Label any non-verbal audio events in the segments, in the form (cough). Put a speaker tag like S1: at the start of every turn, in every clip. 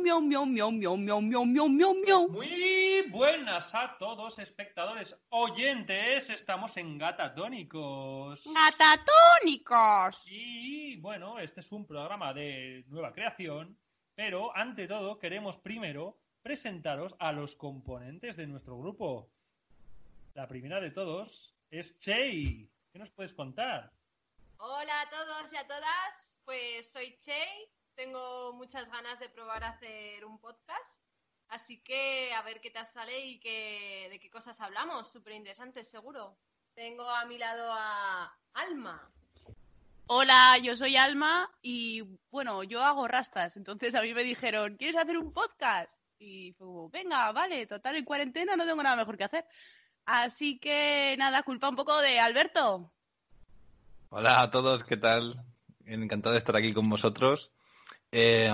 S1: miau, miau, miau, miau, miau, miau, miau, miau, miau, miau, miau.
S2: Muy buenas a todos, espectadores oyentes. Estamos en Gatatónicos.
S1: Gatatónicos.
S2: Y bueno, este es un programa de nueva creación, pero ante todo queremos primero presentaros a los componentes de nuestro grupo. La primera de todos es Chey. ¿Qué nos puedes contar?
S1: Hola a todos y a todas. Pues soy Chey. Tengo muchas ganas de probar a hacer un podcast. Así que a ver qué tal sale y qué, de qué cosas hablamos. Súper interesante, seguro. Tengo a mi lado a Alma.
S3: Hola, yo soy Alma y bueno, yo hago rastas. Entonces a mí me dijeron, ¿quieres hacer un podcast? Y fue como, venga, vale, total, en cuarentena no tengo nada mejor que hacer. Así que nada, culpa un poco de Alberto.
S4: Hola a todos, ¿qué tal? Encantado de estar aquí con vosotros. Eh,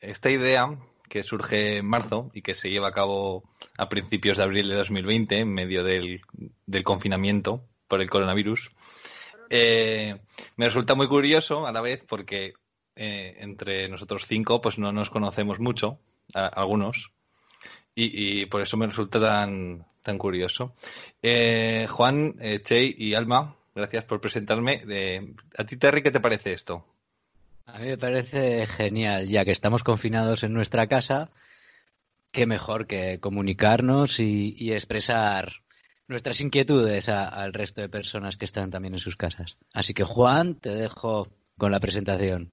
S4: esta idea que surge en marzo y que se lleva a cabo a principios de abril de 2020, en medio del, confinamiento por el coronavirus, eh, me resulta muy curioso a la vez porque eh, entre nosotros cinco pues no nos conocemos mucho, algunos, y, por eso me resulta tan, curioso. Eh, Juan, Chey y Alma, gracias por presentarme. ¿A ti, Terry, qué te parece esto?
S5: A mí me parece genial, ya que estamos confinados en nuestra casa, qué mejor que comunicarnos y, y expresar nuestras inquietudes a- al resto de personas que están también en sus casas. Así que Juan, te dejo con la presentación.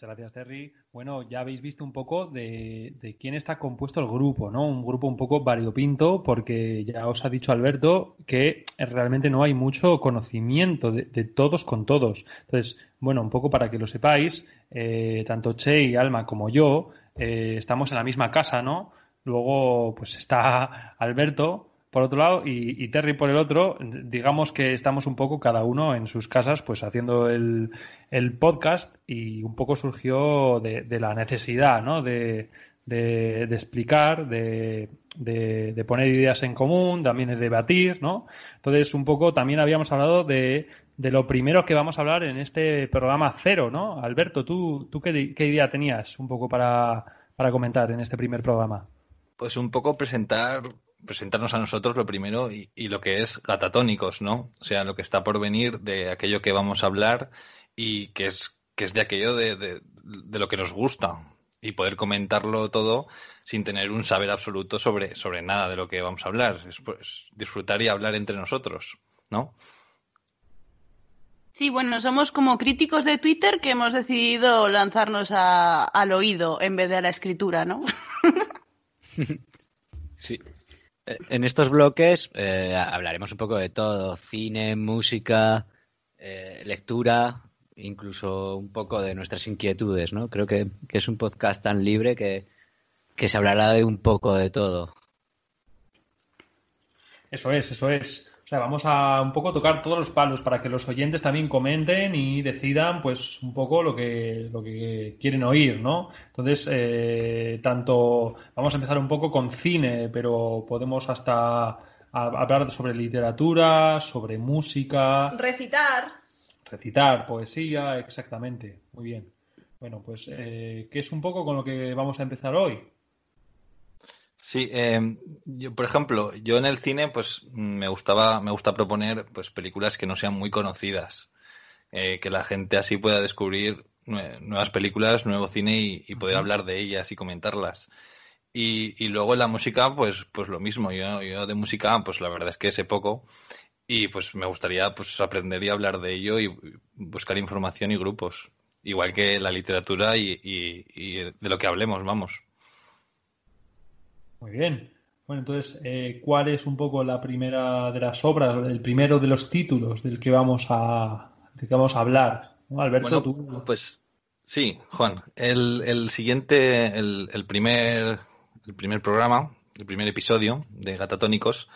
S2: Muchas gracias, Terry. Bueno, ya habéis visto un poco de, quién está compuesto el grupo, ¿no? Un grupo un poco variopinto, porque ya os ha dicho Alberto que realmente no hay mucho conocimiento de, de todos con todos. Entonces, bueno, un poco para que lo sepáis, eh, tanto Che y Alma como yo eh, estamos en la misma casa, ¿no? Luego, pues está Alberto por otro lado y, Terry por el otro. Digamos que estamos un poco cada uno en sus casas, pues haciendo el, el podcast y un poco surgió de, la necesidad, ¿no? De, de, explicar, de, de, poner ideas en común, también de debatir, ¿no? Entonces, un poco también habíamos hablado de, de lo primero que vamos a hablar en este programa cero, ¿no? Alberto, ¿tú, tú qué, qué idea tenías un poco para, para comentar en este primer programa?
S4: Pues un poco presentar, presentarnos a nosotros lo primero y, y lo que es gatatónicos, ¿no? O sea, lo que está por venir de aquello que vamos a hablar y que es, que es de aquello de, de, de lo que nos gusta y poder comentarlo todo sin tener un saber absoluto sobre, sobre nada de lo que vamos a hablar. Es pues, disfrutar y hablar entre nosotros, ¿no?
S3: Sí, bueno, somos como críticos de Twitter que hemos decidido lanzarnos a- al oído en vez de a la escritura, ¿no? (laughs)
S5: Sí. Eh, En estos bloques eh, hablaremos un poco de todo, cine, música, eh, lectura, incluso un poco de nuestras inquietudes, ¿no? Creo que, que es un podcast tan libre que, que se hablará de un poco de todo.
S2: Eso es, eso es. O sea, vamos a un poco tocar todos los palos para que los oyentes también comenten y decidan, pues, un poco lo que, lo que quieren oír, ¿no? Entonces, eh, tanto vamos a empezar un poco con cine, pero podemos hasta a- hablar sobre literatura, sobre música,
S1: Recitar.
S2: recitar, poesía, exactamente. Muy bien. Bueno, pues, eh, ¿qué es un poco con lo que vamos a empezar hoy?
S4: Sí, eh, yo, por ejemplo, yo en el cine, pues me gustaba, me gusta proponer pues películas que no sean muy conocidas, eh, que la gente así pueda descubrir nue- nuevas películas, nuevo cine y, y poder hablar de ellas y comentarlas. Y, y luego en la música, pues, pues lo mismo. Yo, yo de música, pues la verdad es que sé poco. Y pues me gustaría pues aprender y hablar de ello y buscar información y grupos. Igual que la literatura y, y- y de lo que hablemos, vamos.
S2: Muy bien. Bueno, entonces, eh, ¿cuál es un poco la primera de las obras, el primero de los títulos del que vamos a, del que vamos a hablar? ¿No, Alberto,
S4: Bueno,
S2: tú.
S4: pues sí, Juan. El, el siguiente, el, el primer, el primer programa, el primer episodio de Gatatónicos,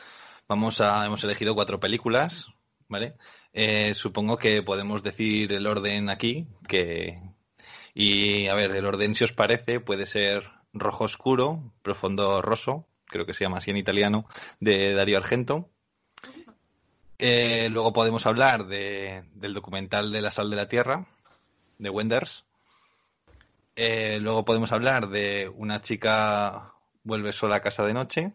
S4: vamos a, hemos elegido cuatro películas, ¿vale? Eh, supongo que podemos decir el orden aquí, que y a ver, el orden, si os parece, puede ser rojo oscuro, profundo rosso, creo que se llama así en italiano, de Darío Argento. Eh, luego podemos hablar de, del documental de la sal de la tierra, de Wenders. Eh, luego podemos hablar de una chica vuelve sola a casa de noche.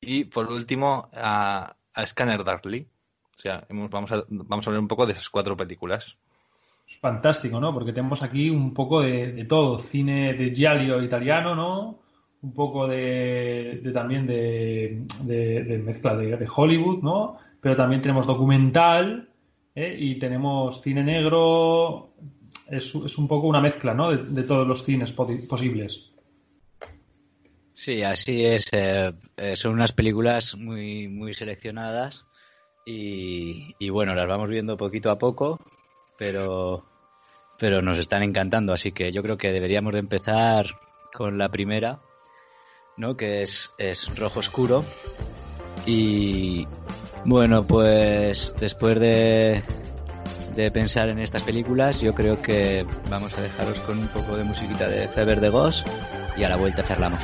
S4: Y por último, a, a Scanner Darkly. O sea, vamos, vamos a hablar un poco de esas cuatro películas.
S2: Fantástico, ¿no? Porque tenemos aquí un poco de, de todo. Cine de giallo italiano, ¿no? Un poco de, de también de, de- mezcla de, Hollywood, ¿no? Pero también tenemos documental ¿eh? y tenemos cine negro. Es, es un poco una mezcla, ¿no? De, todos los cines posibles.
S5: Sí, así es. eh, son unas películas muy, muy seleccionadas y, y bueno, las vamos viendo poquito a poco, pero, pero nos están encantando. Así que yo creo que deberíamos de empezar con la primera, ¿no? Que es, es Rojo Oscuro. Y bueno, pues después de, de pensar en estas películas, yo creo que vamos a dejaros con un poco de musiquita de Feber de Ghost y a la vuelta charlamos.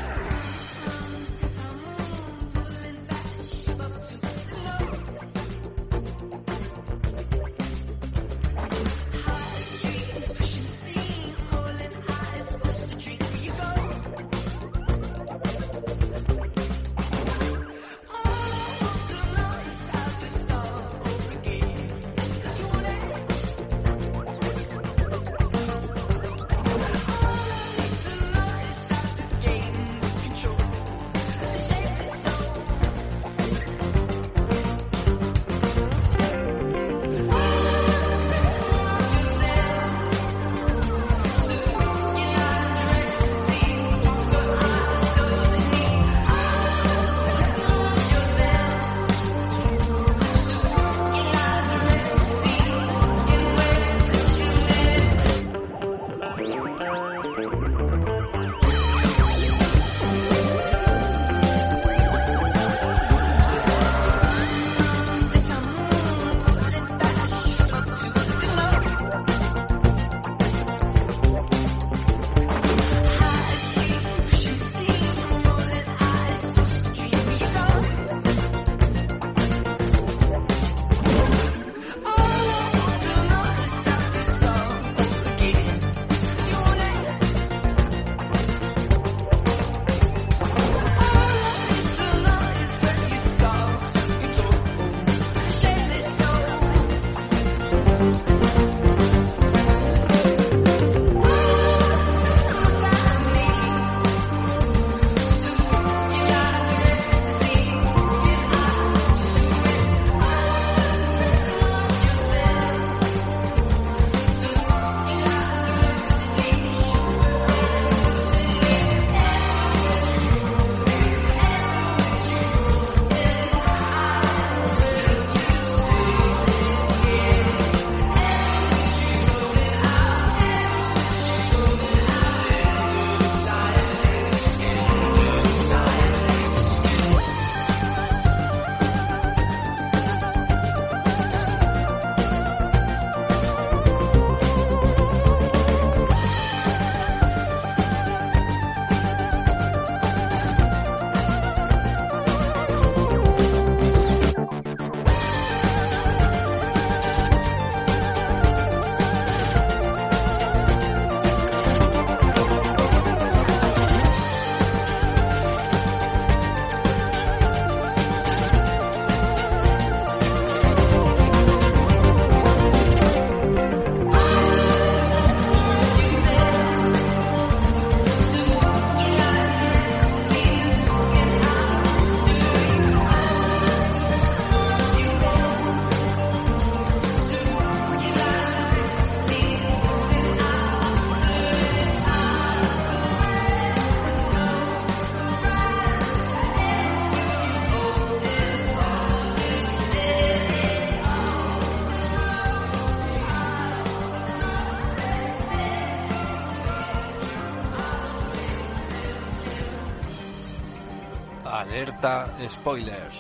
S6: Spoilers.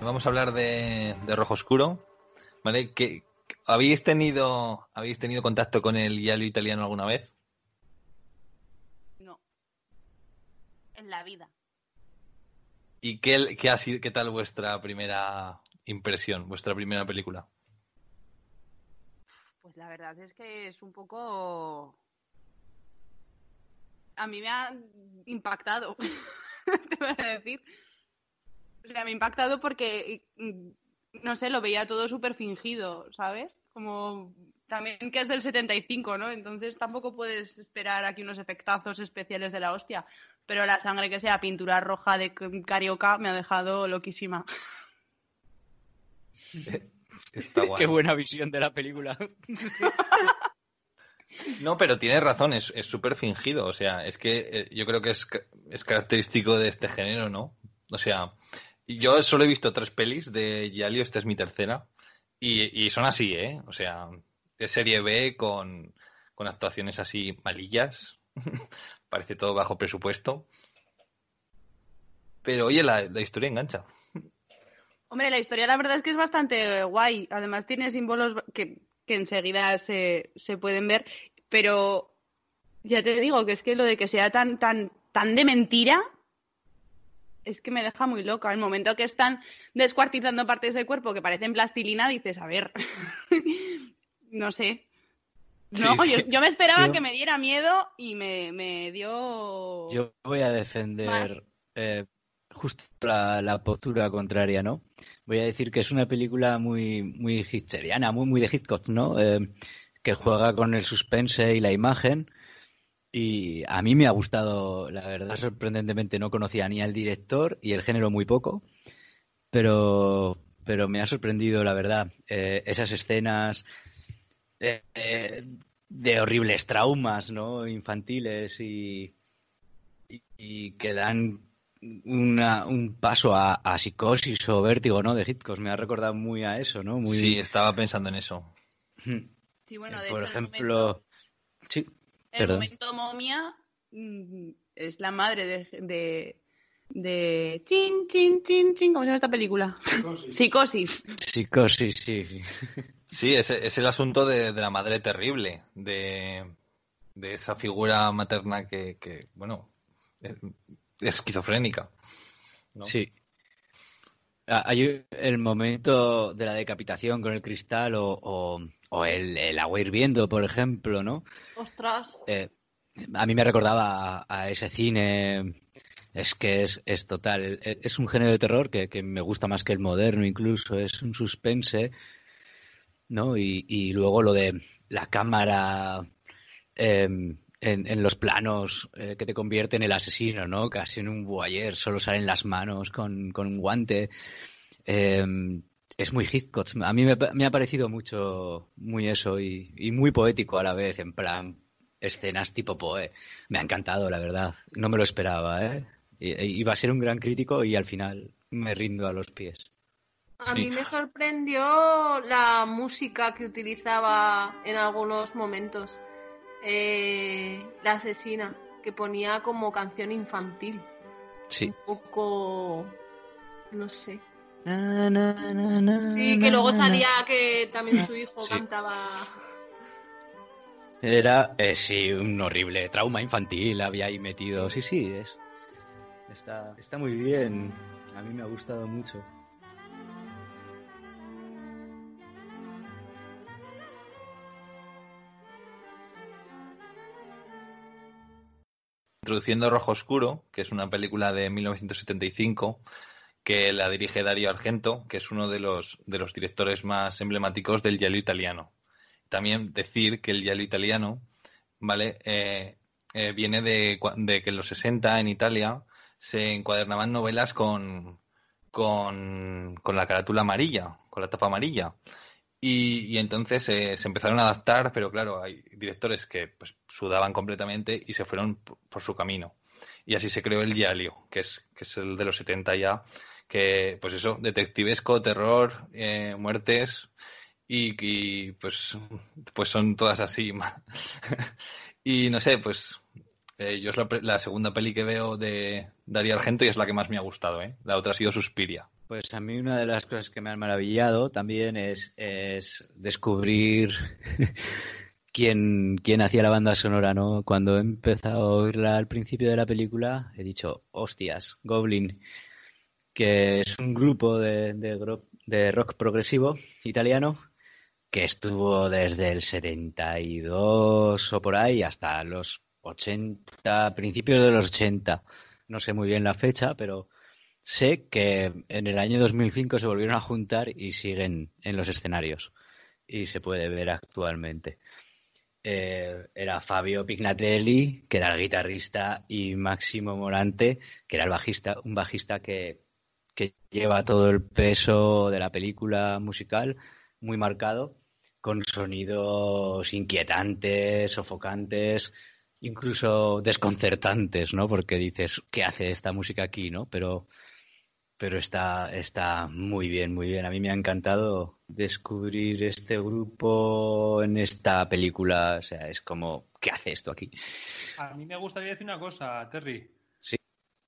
S4: Vamos a hablar de, de Rojo Oscuro. ¿Vale? ¿Qué, ¿Habéis tenido, ¿Habéis tenido contacto con el Yalo italiano alguna vez?
S3: No. En la vida.
S4: ¿Y qué, qué, ha sido, qué tal vuestra primera impresión, vuestra primera película?
S3: Pues la verdad es que es un poco... A mí me ha impactado, (laughs) (laughs) te voy a decir. O sea, me ha impactado porque, no sé, lo veía todo súper fingido, ¿sabes? Como también que es del 75, ¿no? Entonces tampoco puedes esperar aquí unos efectazos especiales de la hostia. Pero la sangre que sea pintura roja de carioca me ha dejado loquísima. (laughs)
S4: Está guay.
S5: Qué buena visión de la película. (laughs)
S4: No, pero tienes razón, es súper fingido. O sea, es que eh, yo creo que es, es, característico de este género, ¿no? O sea, yo solo he visto tres pelis de Yalio, esta es mi tercera, y, y son así, ¿eh? O sea, de serie B con, con actuaciones así malillas. (laughs) Parece todo bajo presupuesto. Pero oye, la, la historia engancha.
S3: Hombre, la historia la verdad es que es bastante guay. Además tiene símbolos que, que enseguida se, se, pueden ver. Pero ya te digo que es que lo de que sea tan, tan, tan de mentira es que me deja muy loca. El momento que están descuartizando partes del cuerpo que parecen plastilina, dices, a ver, (laughs) no sé. No, sí, sí. Yo, yo, me esperaba yo... que me diera miedo y me, me dio.
S5: Yo voy a defender eh, justo la, la, postura contraria, ¿no? Voy a decir que es una película muy, muy hitleriana, muy, muy de Hitchcock, ¿no? Eh, que juega con el suspense y la imagen. Y a mí me ha gustado, la verdad, sorprendentemente no conocía ni al director y el género muy poco, pero, pero me ha sorprendido, la verdad, eh, esas escenas eh, de horribles traumas, ¿no? Infantiles y, y que dan una, un paso a, a, psicosis o vértigo, ¿no? De Hitchcock. Me ha recordado muy a eso, ¿no? Muy...
S4: Sí, estaba pensando en eso.
S3: Sí, bueno, de
S5: Por
S3: hecho,
S5: ejemplo,
S3: el momento,
S5: sí.
S3: el
S5: Perdón.
S3: momento momia mm, es la madre de, de, de... Chin, chin, chin, chin. ¿Cómo se llama esta película?
S2: Psicosis.
S3: Psicosis.
S5: Psicosis, sí.
S4: Sí, es, es el asunto de, de, la madre terrible, de, de esa figura materna que, que bueno, es, esquizofrénica. ¿no?
S5: Sí. Ah, Hay el momento de la decapitación con el cristal o, o, o el, el, agua hirviendo, por ejemplo, ¿no?
S3: Ostras.
S5: Eh, a mí me recordaba a, a, ese cine. Es que es, es total. Es un género de terror que, que, me gusta más que el moderno, incluso. Es un suspense, ¿no? Y, y luego lo de la cámara. Eh, en, en, los planos eh, que te convierte en el asesino, ¿no? Casi en un voyeur, solo salen las manos con, con un guante. Eh, es muy Hitchcock. A mí me, me, ha parecido mucho, muy eso y, y, muy poético a la vez, en plan escenas tipo Poe. Me ha encantado, la verdad. No me lo esperaba, ¿eh? Iba a ser un gran crítico y al final me rindo a los pies.
S1: A sí. mí me sorprendió la música que utilizaba en algunos momentos eh, la asesina, que ponía como canción infantil.
S5: Sí.
S1: Un poco. No sé.
S5: Na, na, na,
S1: sí, que luego salía que también su hijo sí. cantaba.
S5: Era, eh, sí, un horrible trauma infantil había ahí metido. Sí, sí, es. Está, está muy bien. A mí me ha gustado mucho.
S4: Introduciendo Rojo Oscuro, que es una película de 1975 que la dirige Dario Argento, que es uno de los, de los directores más emblemáticos del giallo italiano. También decir que el giallo italiano, ¿vale? Eh, eh, viene de, de, que en los 60 en Italia se encuadernaban novelas con, con, con la carátula amarilla, con la tapa amarilla. Y, y entonces eh, se empezaron a adaptar, pero claro, hay directores que pues, sudaban completamente y se fueron por su camino. Y así se creó el Giallo, que es, que es el de los 70 ya, que pues eso, detectivesco, terror, eh, muertes y, y, pues, pues son todas así. (laughs) y no sé, pues Eh, yo es la, la segunda peli que veo de Darío Argento y es la que más me ha gustado. ¿eh? La otra ha sido Suspiria.
S5: Pues a mí una de las cosas que me han maravillado también es, es descubrir (laughs) quién, quién hacía la banda sonora, ¿no? Cuando he empezado a oírla al principio de la película, he dicho, hostias, Goblin, que es un grupo de, de, rock progresivo italiano que estuvo desde el 72 o por ahí hasta los 80, principios de los 80. No sé muy bien la fecha, pero sé que en el año 2005 se volvieron a juntar y siguen en los escenarios y se puede ver actualmente. Eh, era Fabio Pignatelli, que era el guitarrista, y Máximo Morante, que era el bajista, un bajista que, que lleva todo el peso de la película musical, muy marcado, con sonidos inquietantes, sofocantes, incluso desconcertantes, ¿no? Porque dices, ¿qué hace esta música aquí, no? Pero, pero está, está muy bien, muy bien. A mí me ha encantado descubrir este grupo en esta película. O sea, es como, ¿qué hace esto aquí?
S2: A mí me gustaría decir una cosa, Terry.
S5: Sí.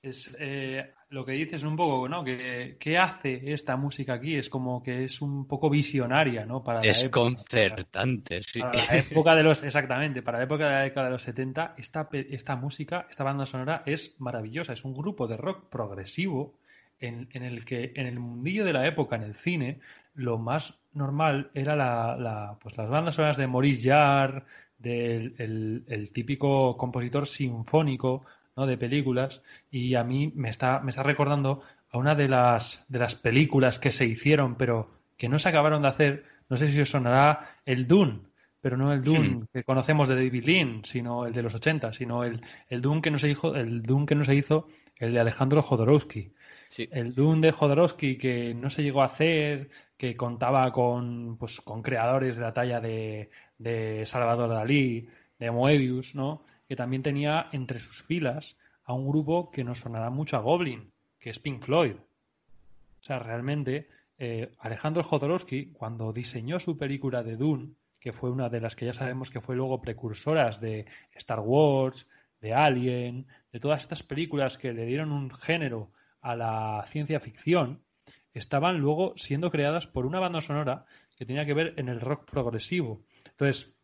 S2: Es eh, lo que dices un poco, ¿no? Que, ¿Qué hace esta música aquí? Es como que es un poco visionaria, ¿no? Para.
S5: Desconcertante, sí.
S2: Para la época de los, exactamente, para la época de la década de los 70, esta, esta música, esta banda sonora es maravillosa. Es un grupo de rock progresivo en, en el que en el mundillo de la época, en el cine, lo más normal era la, la- pues las bandas sonoras de Maurice Jarre, del el, el típico compositor sinfónico, ¿no? de películas, y a mí me está, me está recordando a una de las, de las películas que se hicieron, pero que no se acabaron de hacer. No sé si os sonará el Dune, pero no el Dune que conocemos de David Lean, sino el de los 80, sino el, el Dune que no se hizo, el Dune que no se hizo, el de Alejandro Jodorowsky. El Dune de Jodorowsky que no se llegó a hacer, que contaba con, pues, con creadores de la talla de, de Salvador Dalí, de Moebius, ¿no? Que también tenía entre sus filas a un grupo que nos sonará mucho a Goblin, que es Pink Floyd. O sea, realmente, eh, Alejandro Jodorowsky, cuando diseñó su película de Dune, que fue una de las que ya sabemos que fue luego precursoras de Star Wars, de Alien, de todas estas películas que le dieron un género a la ciencia ficción, estaban luego siendo creadas por una banda sonora que tenía que ver en el rock progresivo. Entonces,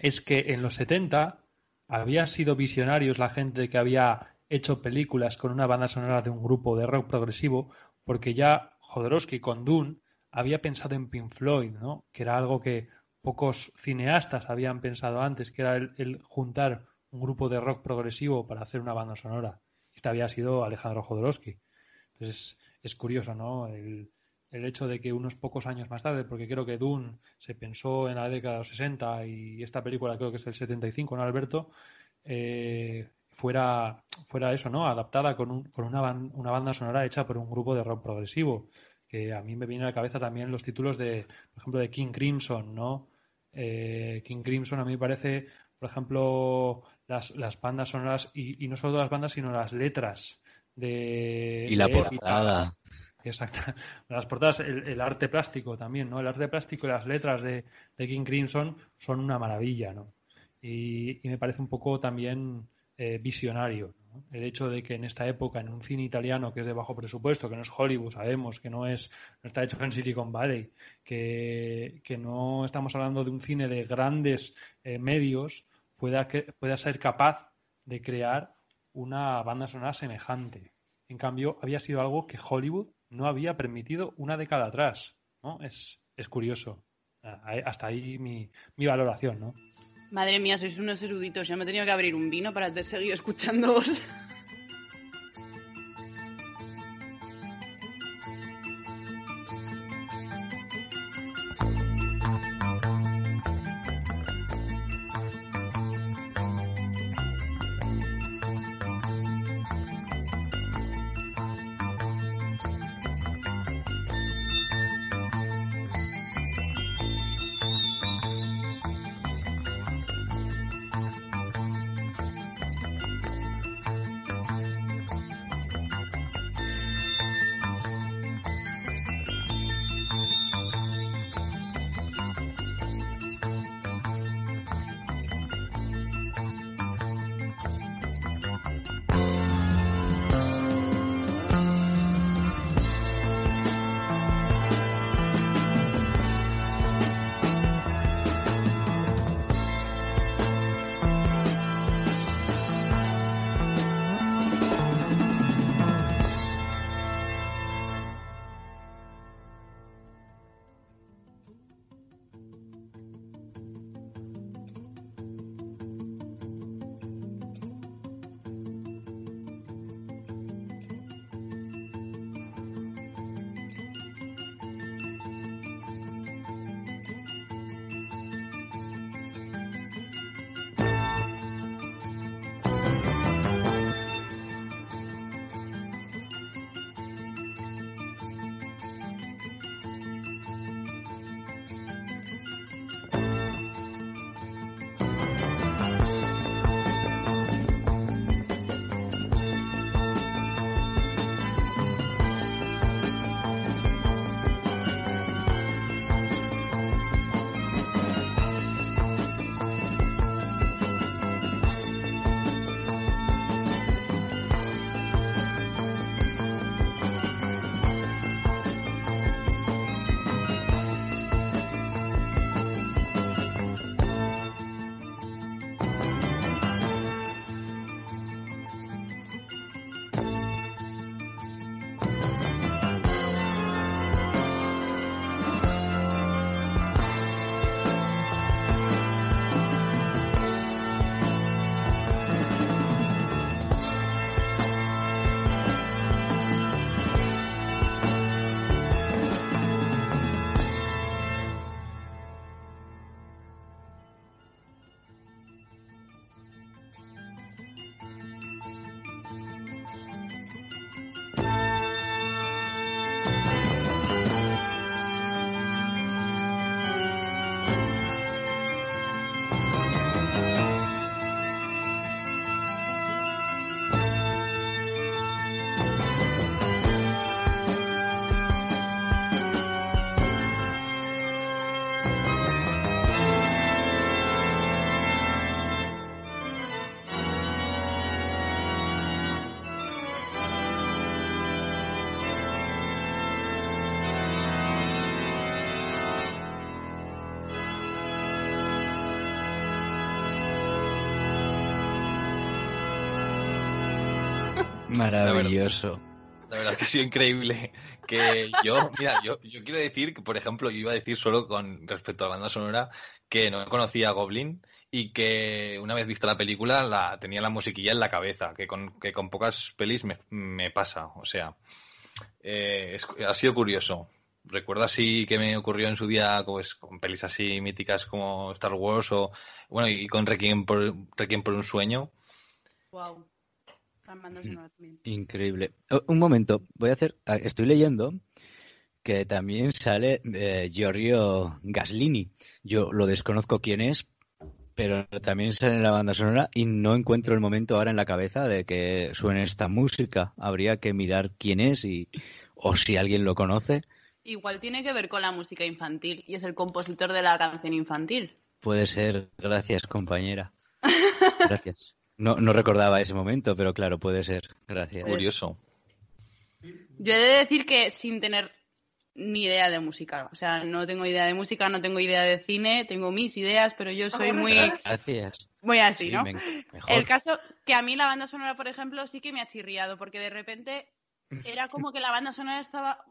S2: es que en los 70 había sido visionarios la gente que había hecho películas con una banda sonora de un grupo de rock progresivo, porque ya Jodorowsky con Dune había pensado en Pink Floyd, ¿no? Que era algo que pocos cineastas habían pensado antes, que era el, el juntar un grupo de rock progresivo para hacer una banda sonora. Este había sido Alejandro Jodorowsky. Entonces es curioso, ¿no? El, el hecho de que unos pocos años más tarde, porque creo que Dune se pensó en la década de los 60 y esta película creo que es del 75, ¿no, Alberto? Eh, fuera, fuera eso, ¿no? Adaptada con, un, con una, una banda sonora hecha por un grupo de rock progresivo. Que a mí me viene a la cabeza también los títulos de, por ejemplo, de King Crimson, ¿no? Eh, King Crimson a mí me parece, por ejemplo, las, las bandas sonoras, y, y no solo las bandas, sino las letras de...
S5: Y la
S2: de
S5: portada.
S2: Exacto. Las portadas, el, el arte plástico también, ¿no? El arte plástico y las letras de, de King Crimson son una maravilla, ¿no? Y, y me parece un poco también eh, visionario, ¿no? El hecho de que en esta época, en un cine italiano que es de bajo presupuesto, que no es Hollywood, sabemos que no es, no está hecho en Silicon Valley, que, que no estamos hablando de un cine de grandes eh, medios, pueda, que, pueda ser capaz de crear una banda sonora semejante. En cambio, había sido algo que Hollywood no había permitido una década atrás, ¿no? Es, es curioso. Ah, Hasta ahí mi, mi valoración, ¿no?
S3: Madre mía, sois unos eruditos. Ya me he tenido que abrir un vino para seguir escuchándoos. (laughs)
S5: Maravilloso.
S4: La verdad que ha sido increíble. Que yo, mira, yo, yo quiero decir que, por ejemplo, yo iba a decir solo con respecto a la banda sonora que no conocía a Goblin y que una vez vista la película la tenía la musiquilla en la cabeza, que con, que con pocas pelis me, me pasa. O sea, eh, es- ha sido curioso. Recuerdo así que me ocurrió en su día pues, con pelis así míticas como Star Wars o, bueno, y con Requiem por, Requiem por un sueño.
S3: Wow. Sonora también.
S5: Increíble. Oh, Un momento, voy a hacer. ah, Estoy leyendo que también sale eh, Giorgio Gaslini. Yo lo desconozco quién es, pero también sale en la banda sonora y no encuentro el momento ahora en la cabeza de que suene esta música. Habría que mirar quién es y o si alguien lo conoce.
S3: Igual tiene que ver con la música infantil y es el compositor de la canción infantil.
S5: Puede ser. Gracias, compañera. (laughs) Gracias. No, no recordaba ese momento, pero claro, puede ser. Gracias.
S4: Curioso.
S3: Yo he de decir que sin tener ni idea de música, o sea, no tengo idea de música, no tengo idea de cine, tengo mis ideas, pero yo soy muy,
S5: Gracias.
S3: muy así,
S5: Sí,
S3: ¿no?
S5: me- mejor.
S3: El caso que a mí la banda sonora, por ejemplo, sí que me ha chirriado, porque de repente era como que la banda sonora estaba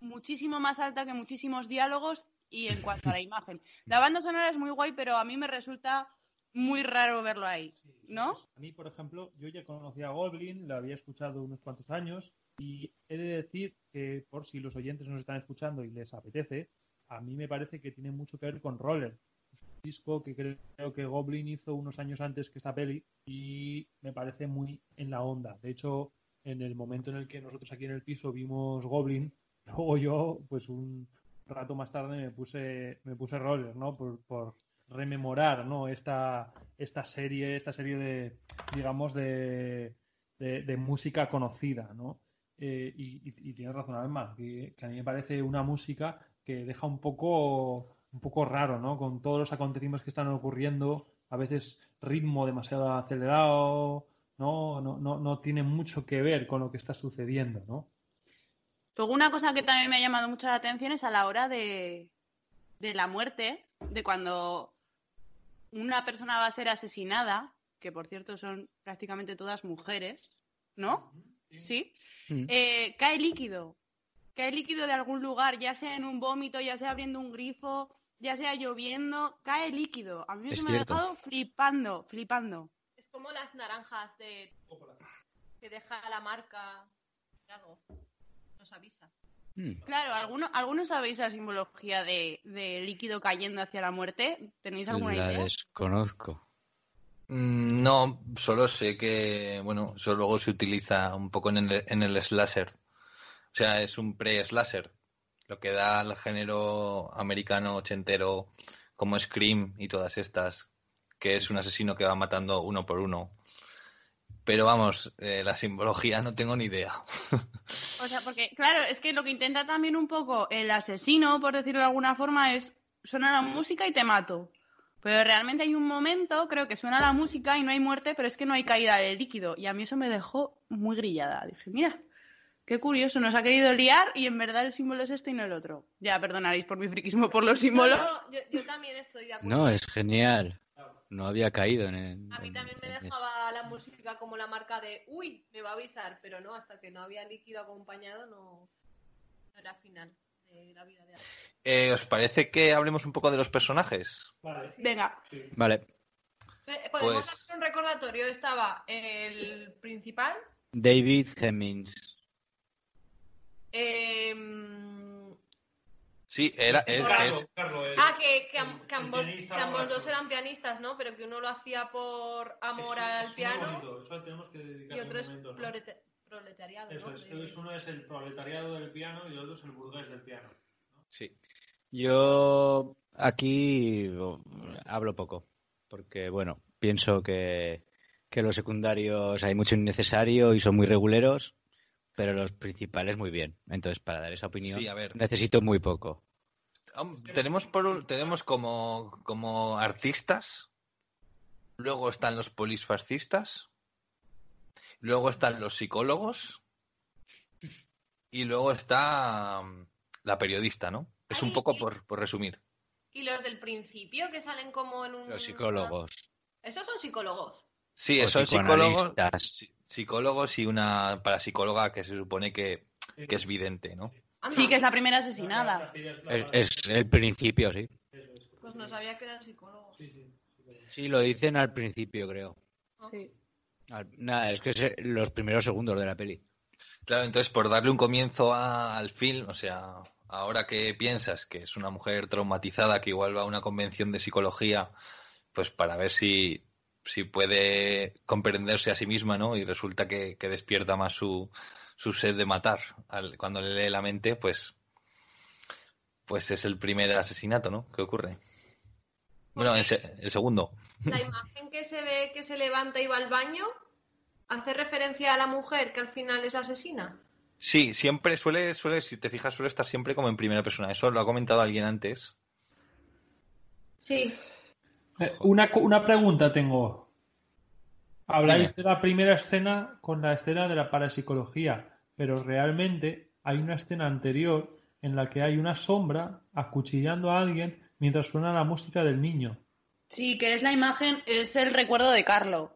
S3: muchísimo más alta que muchísimos diálogos y en cuanto a la imagen. La banda sonora es muy guay, pero a mí me resulta muy raro verlo ahí, ¿no?
S2: A mí, por ejemplo, yo ya conocía a Goblin, la había escuchado unos cuantos años y he de decir que, por si los oyentes nos están escuchando y les apetece, a mí me parece que tiene mucho que ver con Roller. Es un disco que creo que Goblin hizo unos años antes que esta peli y me parece muy en la onda. De hecho, en el momento en el que nosotros aquí en el piso vimos Goblin, luego yo, pues un rato más tarde me puse, me puse Roller, ¿no? Por, por rememorar, ¿no? Esta, esta serie, esta serie de, digamos, de, de, música conocida, ¿no? Eh, y, tienes razón, que, que a mí me parece una música que deja un poco, un poco raro, ¿no? Con todos los acontecimientos que están ocurriendo, a veces ritmo demasiado acelerado, ¿no? No, no, no tiene mucho que ver con lo que está sucediendo, ¿no?
S3: Luego una cosa que también me ha llamado mucho la atención es a la hora de, de la muerte, de cuando una persona va a ser asesinada, que por cierto son prácticamente todas mujeres, ¿no? Sí.
S5: Mm.
S3: Eh, cae líquido. Cae líquido de algún lugar, ya sea en un vómito, ya sea abriendo un grifo, ya sea lloviendo, cae líquido. A mí
S5: Es
S3: eso me ha dejado flipando, flipando.
S1: Es como las naranjas de que deja la marca algo. Nos avisa.
S5: Mm.
S3: Claro, ¿alguno, ¿algunos sabéis la simbología de, de líquido cayendo hacia la muerte? ¿Tenéis alguna
S5: La
S3: idea?
S5: desconozco.
S4: Mm, No, solo sé que, bueno, eso luego se utiliza un poco en el, en el slasher. O sea, es un pre-slasher. Lo que da al género americano ochentero como Scream y todas estas, que es un asesino que va matando uno por uno. Pero vamos, eh, la simbología no tengo ni idea.
S3: O sea, porque, claro, es que lo que intenta también un poco el asesino, por decirlo de alguna forma, es suena la música y te mato. Pero realmente hay un momento, creo que suena la música y no hay muerte, pero es que no hay caída del líquido. Y a mí eso me dejó muy grillada. Dije, mira, qué curioso, nos ha querido liar y en verdad el símbolo es este y no el otro. Ya, perdonaréis por mi friquismo por los símbolos.
S1: No, no, yo, yo también estoy de acuerdo.
S5: No, es genial. No había caído en, en-
S1: A mí
S5: en-
S1: también me
S5: eso.
S1: dejaba la música como la marca de, uy, me va a avisar, pero no, hasta que no había líquido acompañado no, no era final de la vida de alguien.
S4: Eh, ¿Os parece que hablemos un poco de los personajes?
S2: Vale.
S3: Venga,
S5: Vale.
S1: Eh, Podemos
S4: Pues-
S1: hacer un recordatorio, estaba el principal,
S5: David Hemmings.
S1: em,
S4: Sí, era, es,
S2: Carlos,
S4: es-
S2: Carlos, el-
S1: ah, que, que,
S2: el-
S1: ambos,
S2: pianista
S1: que ambos dos eran pianistas, ¿no? Pero que uno lo hacía por amor
S2: Eso-
S1: al
S2: eso
S1: piano
S2: bonito, Eso tenemos que
S1: y
S2: dedicarle
S1: otro
S2: un
S1: es
S2: momento, ¿no?
S1: proleta- proletariado,
S2: Eso
S1: ¿no?
S2: es, uno es el proletariado del piano y el otro es el burgués del piano.
S5: Sí. Yo aquí oh, hablo poco, porque bueno, pienso que, que los secundarios hay mucho innecesario y son muy reguleros, pero los principales muy bien. Entonces, para dar esa opinión,
S4: Sí, a ver.
S5: necesito muy poco.
S4: Tenemos por un- tenemos como, como artistas, luego están los polisfascistas, luego están los psicólogos y luego está la periodista, ¿no? Es un poco por, por resumir.
S1: Y los del principio que salen como en un...
S5: Los psicólogos.
S1: Esos son psicólogos.
S4: Sí,
S5: O
S4: son psicólogos. Sí, psicólogos y una parapsicóloga que se supone que, que es vidente, ¿no?
S1: Anda,
S3: Sí, que es la primera asesinada.
S5: Es, es el principio, sí.
S1: Pues no sabía que eran psicólogos.
S5: Sí, lo dicen al principio, creo.
S3: Sí.
S5: Al- Nada, es que es los primeros segundos de la peli.
S4: Claro, entonces por darle un comienzo a- al film, o sea, ahora que piensas que es una mujer traumatizada que igual va a una convención de psicología, pues para ver si, si puede comprenderse a sí misma, ¿no? Y resulta que, que despierta más su, su sed de matar. Al- cuando le lee la mente, pues, pues es el primer asesinato, ¿no? ¿Qué ocurre? Bueno, el, se- el segundo.
S1: La imagen que se ve que se levanta y va al baño hace referencia a la mujer que al final es asesina.
S4: Sí, siempre suele, suele, si te fijas, suele estar siempre como en primera persona. Eso lo ha comentado alguien antes.
S1: Sí.
S2: Eh, Una, una pregunta tengo. Habláis
S4: Dime.
S2: de la primera escena con la escena de la parapsicología, pero realmente hay una escena anterior en la que hay una sombra acuchillando a alguien mientras suena la música del niño.
S3: Sí, que es la imagen, es el recuerdo de Carlo.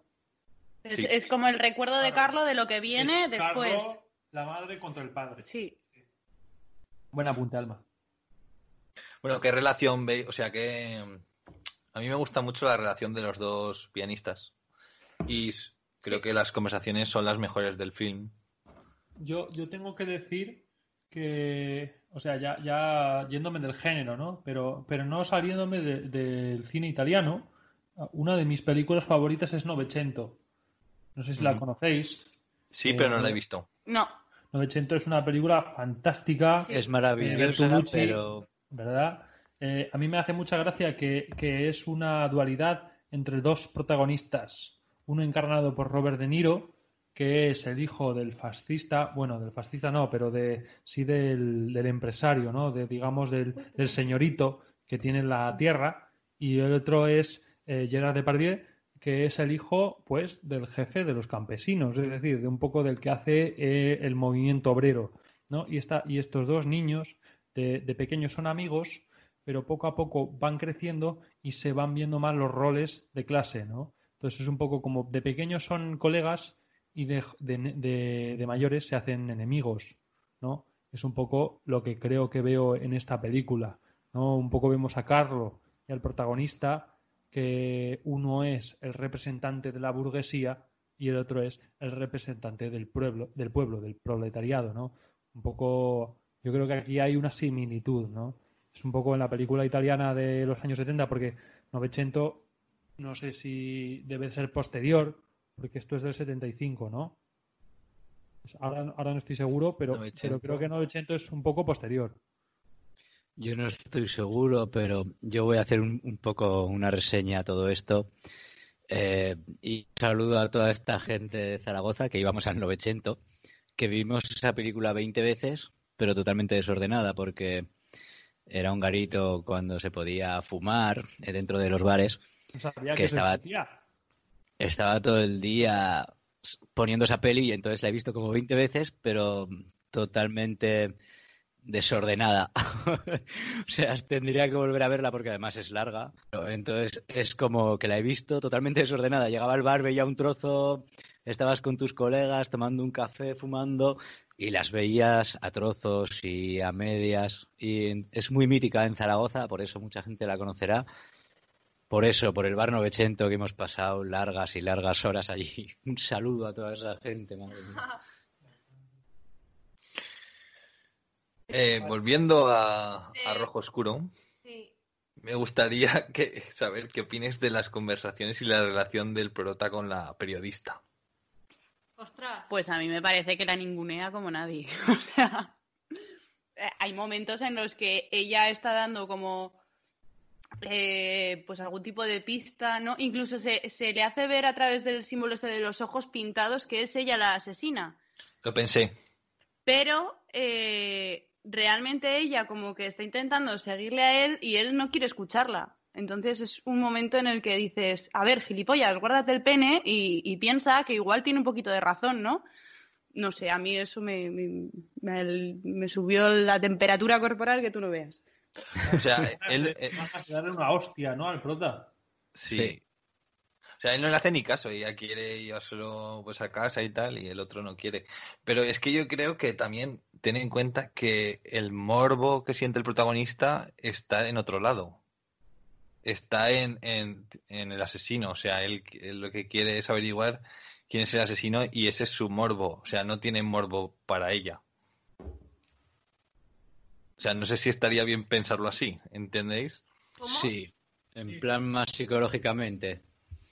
S3: Es,
S4: Sí.
S3: es como el recuerdo de. Carlo de lo que viene
S2: Es
S3: después.
S2: Carlo, la madre contra el padre.
S3: Sí.
S2: Buena apunte, Alma.
S4: Bueno, ¿qué relación veis? O sea, que a mí me gusta mucho la relación de los dos pianistas. Y creo que las conversaciones son las mejores del film.
S2: Yo, yo tengo que decir que, o sea, ya, ya yéndome del género, ¿no? Pero, pero no saliéndome de- del cine italiano, una de mis películas favoritas es Novecento. No sé si la
S4: Ujú.
S2: conocéis.
S4: Sí,
S2: Eh,
S4: pero no la he visto.
S3: No.
S2: Novecento es una película fantástica,
S5: Es maravillosa,
S2: Bertolucci.
S5: pero
S2: ¿verdad? Eh, a mí me hace mucha gracia que, es una dualidad entre dos protagonistas. Uno encarnado por Robert De Niro, que es el hijo del fascista, bueno, del fascista no, pero de sí del, del empresario, ¿no? De, digamos, del, del señorito que tiene la tierra. Y el otro es eh, Gerard Depardieu, que es el hijo, pues, del jefe de los campesinos, es decir, de un poco del que hace eh, el movimiento obrero, ¿no? Y, esta, y estos dos niños de, de pequeños son amigos, pero poco a poco van creciendo y se van viendo más los roles de clase, ¿no? Entonces es un poco como de pequeños son colegas y de, de, mayores se hacen enemigos, ¿no? Es un poco lo que creo que veo en esta película, ¿no? Un poco vemos a Carlo y al protagonista que uno es el representante de la burguesía y el otro es el representante del pueblo, del pueblo, del proletariado, ¿no? Un poco, yo creo que aquí hay una similitud, ¿no? Es un poco en la película italiana de los años 70, porque Novecento no sé si debe ser posterior, porque esto es del 75, ¿no? Pues ahora, ahora no estoy seguro, pero, pero creo que Novecento es un poco posterior.
S5: yo no estoy seguro, pero yo voy a hacer un, un poco una reseña a todo esto. Eh, y saludo a toda esta gente de Zaragoza que íbamos al 900, que vimos esa película 20 veces, pero totalmente desordenada, porque era un garito cuando se podía fumar eh, dentro de los bares.
S2: No sabía
S5: Que
S2: que,
S5: estaba-. Estaba todo el día poniendo esa peli y entonces la he visto como 20 veces, pero totalmente desordenada. (laughs) o sea, tendría que volver a verla porque además es larga. Entonces es como que la he visto totalmente desordenada. Llegaba al bar, veía un trozo, estabas con tus colegas tomando un café, fumando y las veías a trozos y a medias. Y es muy mítica en Zaragoza, por eso mucha gente la conocerá. Por eso, por el bar Novecento que hemos pasado largas y largas horas allí. (laughs) Un saludo a toda esa gente, madre mía.
S4: Eh, volviendo a, a Rojo Oscuro,
S1: Sí.
S4: me gustaría que, saber qué opines de las conversaciones y la relación del prota con la periodista.
S1: Ostras.
S3: Pues a mí me parece que la ningunea como nadie. (laughs) O sea, eh, hay momentos en los que ella está dando como eh, pues algún tipo de pista, ¿no? Incluso se, se le hace ver a través del símbolo este de los ojos pintados que es ella la asesina.
S4: Lo pensé.
S3: Pero eh, realmente ella como que está intentando seguirle a él y él no quiere escucharla. Entonces es un momento en el que dices, a ver, gilipollas, guárdate el pene y, y piensa que igual tiene un poquito de razón, ¿no? No sé, a mí eso me, me- me- me subió la temperatura corporal que tú no veas.
S4: O sea, él, eh,
S2: Vas a darle una hostia, ¿no? Al prota.
S4: sí.
S5: Sí.
S4: O sea, él no le hace ni caso, ella quiere llevárselo pues a casa y tal, y el otro no quiere. Pero es que yo creo que también ten en cuenta que el morbo que siente el protagonista está en otro lado. Está en, en, en el asesino, o sea, él, él lo que quiere es averiguar quién es el asesino y ese es su morbo, o sea, no tiene morbo para ella. O sea, no sé si estaría bien pensarlo así, ¿entendéis?
S1: ¿Cómo?
S5: Sí, en plan más psicológicamente.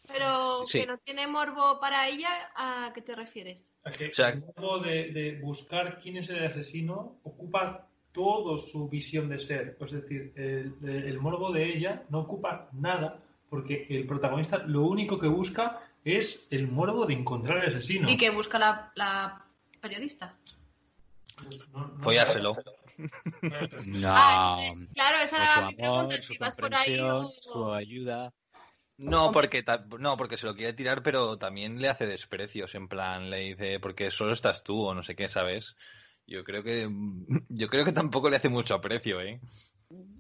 S1: Pero
S5: Sí.
S1: que no tiene morbo para ella, ¿a qué te refieres?
S2: A que
S4: O sea-
S2: el modo de, de buscar quién es el asesino ocupa todo su visión de ser. Es decir, el, el morbo de ella no ocupa nada porque el protagonista lo único que busca es el morbo de encontrar al asesino.
S1: ¿Y que busca la, la periodista?
S2: Pues no- no-
S4: Follárselo.
S5: No,
S1: Ah, es claro, esa
S5: amor,
S1: pregunta.
S5: su
S1: Si vas por ahí o...
S5: su ayuda.
S4: No, porque ta- no, porque se lo quiere tirar, pero también le hace desprecios, en plan, le dice, porque solo estás tú o no sé qué, ¿sabes? Yo creo que (laughs) yo creo que tampoco le hace mucho aprecio, ¿eh?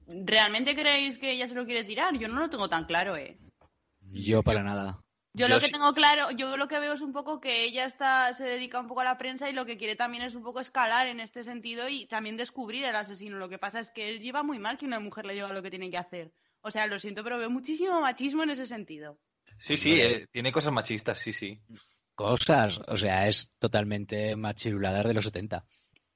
S3: ¿Realmente creéis que ella se lo quiere tirar? Yo no lo tengo tan claro, ¿eh?
S5: Yo para nada.
S3: Yo,
S4: Yo
S3: lo que
S4: sí-
S3: tengo claro, yo lo que veo es un poco que ella está, se dedica un poco a la prensa y lo que quiere también es un poco escalar en este sentido y también descubrir el asesino. Lo que pasa es que él lleva muy mal que una mujer le diga lo que tiene que hacer. O sea, lo siento, pero veo muchísimo machismo en ese sentido.
S4: Sí, sí, eh, tiene cosas machistas, sí, sí.
S5: Cosas, o sea, es totalmente machiruladas de los 70.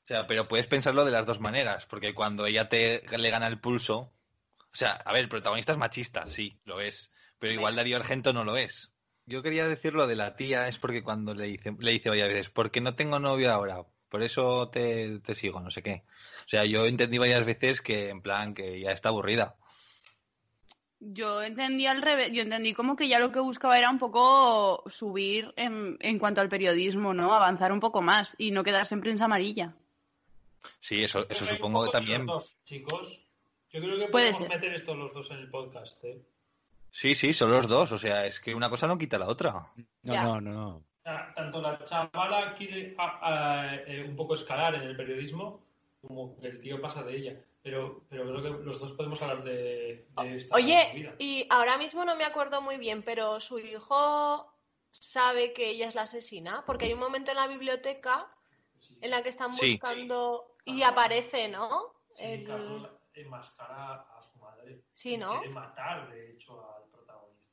S4: O sea, pero puedes pensarlo de las dos maneras, porque cuando ella te le gana el pulso, o sea, a ver, el protagonista es machista, sí, lo es, pero igual Darío Argento no lo es. Yo quería decir lo de la tía, es porque cuando le dice, le dice varias veces, porque no tengo novio ahora, por eso te, te sigo, no sé qué. O sea, yo entendí varias veces que, en plan, que ya está aburrida.
S3: Yo entendí al revés, yo entendí como que ya lo que buscaba era un poco subir en, en cuanto al periodismo, ¿no? Avanzar un poco más y no quedarse en prensa amarilla.
S4: Sí, eso, eso supongo que también.
S2: dos, chicos, yo creo que podemos
S3: ser.
S2: meter estos los dos en el podcast. ¿eh?
S4: Sí, sí, son los dos, o sea, es que una cosa no quita la otra.
S5: No,
S1: Ya.
S5: no, no.
S2: Tanto la chavala quiere ah, ah, eh, un poco escalar en el periodismo, como que el tío pasa de ella. Pero, pero creo que los dos podemos hablar de, de esta
S1: Oye,
S2: movida.
S1: y ahora mismo no me acuerdo muy bien, pero su hijo sabe que ella es la asesina, porque hay un momento en la biblioteca en la que están
S4: Sí.
S1: buscando y aparece, ¿no?
S2: Sí,
S1: El-
S2: Carlos enmascara a su madre.
S1: Sí, ¿no?
S2: Quiere matar, de hecho, al protagonista.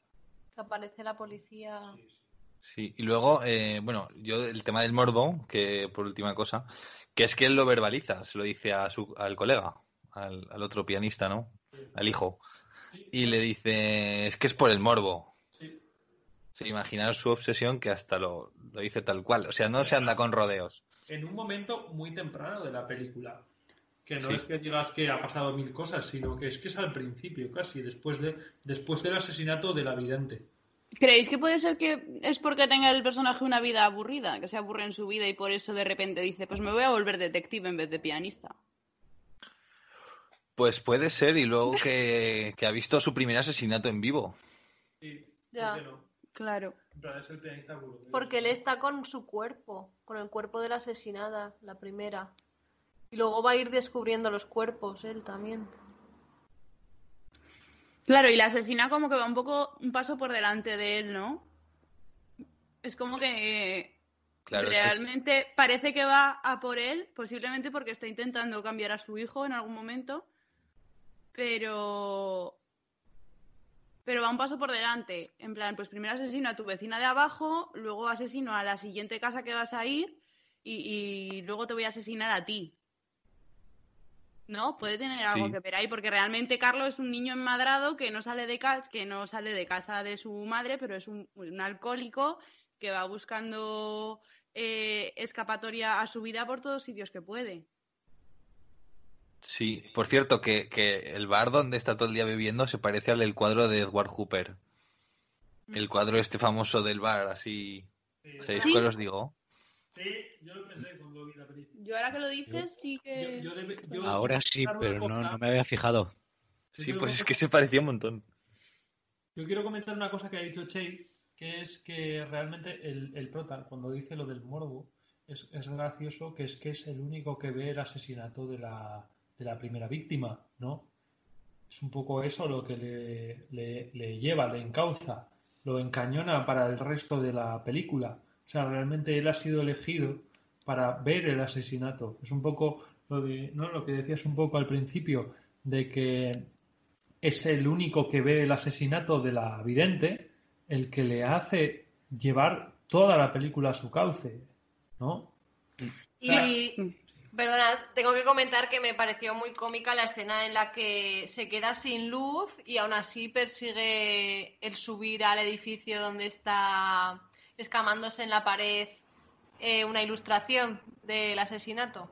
S1: Que aparece la policía.
S2: Sí, sí.
S4: Sí, y luego, eh, bueno, yo el tema del morbo, que por última cosa, que es que él lo verbaliza, se lo dice a su, al colega, al, al otro pianista, ¿no? Al hijo. Y le dice, es que es por el morbo.
S2: Sí.
S4: Sí, imaginaros su obsesión que hasta lo, lo dice tal cual. O sea, no se anda con rodeos.
S2: En un momento muy temprano de la película. Que no
S4: Sí.
S2: es que digas que ha pasado mil cosas, sino que es que es al principio, casi, después, de, después del asesinato de la vidente.
S3: ¿Creéis que puede ser que es porque tenga el personaje una vida aburrida, que se aburre en su vida y por eso de repente dice, pues me voy a volver detective en vez de pianista?
S4: Pues puede ser, y luego (laughs) que, que ha visto su primer asesinato en vivo.
S2: Sí.
S3: Claro.
S2: En plan, es el pianista aburrido.
S1: Porque él está con su cuerpo, con el cuerpo de la asesinada, la primera. Y luego va a ir descubriendo los cuerpos él también.
S3: Claro, y la asesina como que va un poco un paso por delante de él, ¿no? Es como que
S4: Claro, es que es-
S3: realmente parece que va a por él, posiblemente porque está intentando cambiar a su hijo en algún momento, pero pero va un paso por delante. En plan, pues primero asesino a tu vecina de abajo, luego asesino a la siguiente casa que vas a ir y, y luego te voy a asesinar a ti. ¿No? Puede tener algo
S4: Sí.
S3: que ver ahí, porque realmente Carlos es un niño enmadrado que no sale de casa, que no sale de casa de su madre, pero es un, un alcohólico que va buscando eh, escapatoria a su vida por todos sitios que puede.
S4: Sí, por cierto, que, que el bar donde está todo el día bebiendo se parece al del cuadro de Edward Hooper. El cuadro este famoso del bar, así.
S2: Sí,
S4: ¿Sabéis
S3: Sí.
S4: cuál os digo?
S2: sí, yo lo pensé cuando vi la película.
S3: Yo ahora que lo dices, sí que...
S2: Yo- yo debe- yo-
S5: Ahora sí, pero no, no me había fijado.
S2: Sí,
S4: pues es que se parecía un montón.
S2: Yo quiero comentar una cosa que ha dicho Che, que es que realmente el, el prota, cuando dice lo del morbo, es, es gracioso que es que es el único que ve el asesinato de la, de la primera víctima, ¿no? Es un poco eso lo que le, le- le lleva, le encauza. lo encañona para el resto de la película. O sea, realmente él ha sido elegido para ver el asesinato. Es un poco lo, de, ¿no? lo que decías un poco al principio, de que es el único que ve el asesinato de la vidente, el que le hace llevar toda la película a su cauce, ¿no?
S1: Y, perdona, tengo que comentar que me pareció muy cómica la escena en la que se queda sin luz y aún así persigue el subir al edificio donde está escamándose en la pared eh, una ilustración del asesinato.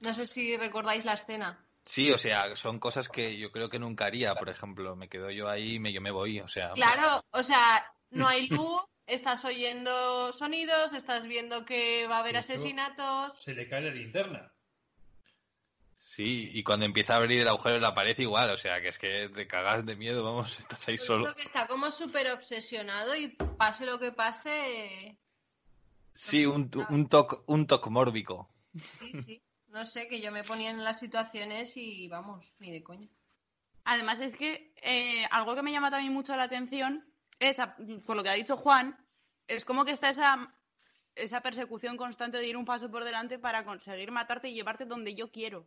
S1: No sé si recordáis la escena.
S4: Sí, o sea, son cosas que yo creo que nunca haría, por ejemplo, me quedo yo ahí y me, yo me voy, o sea.
S1: Claro, o sea, no hay luz, estás oyendo sonidos, estás viendo que va a haber asesinatos.
S2: Se le cae la linterna.
S4: Sí, y cuando empieza a abrir el agujero la pared igual, o sea, que es que te cagas de miedo, vamos, (laughs) estás ahí
S1: Yo
S4: solo.
S1: creo que está como súper obsesionado y pase lo que pase.
S4: Sí, un, un toc, un toc mórbico.
S1: Sí, sí. No sé, que yo me ponía en las situaciones y vamos, ni de coña.
S3: Además es que eh, algo que me llama también mucho la atención es, por lo que ha dicho Juan, es como que está esa, esa persecución constante de ir un paso por delante para conseguir matarte y llevarte donde yo quiero.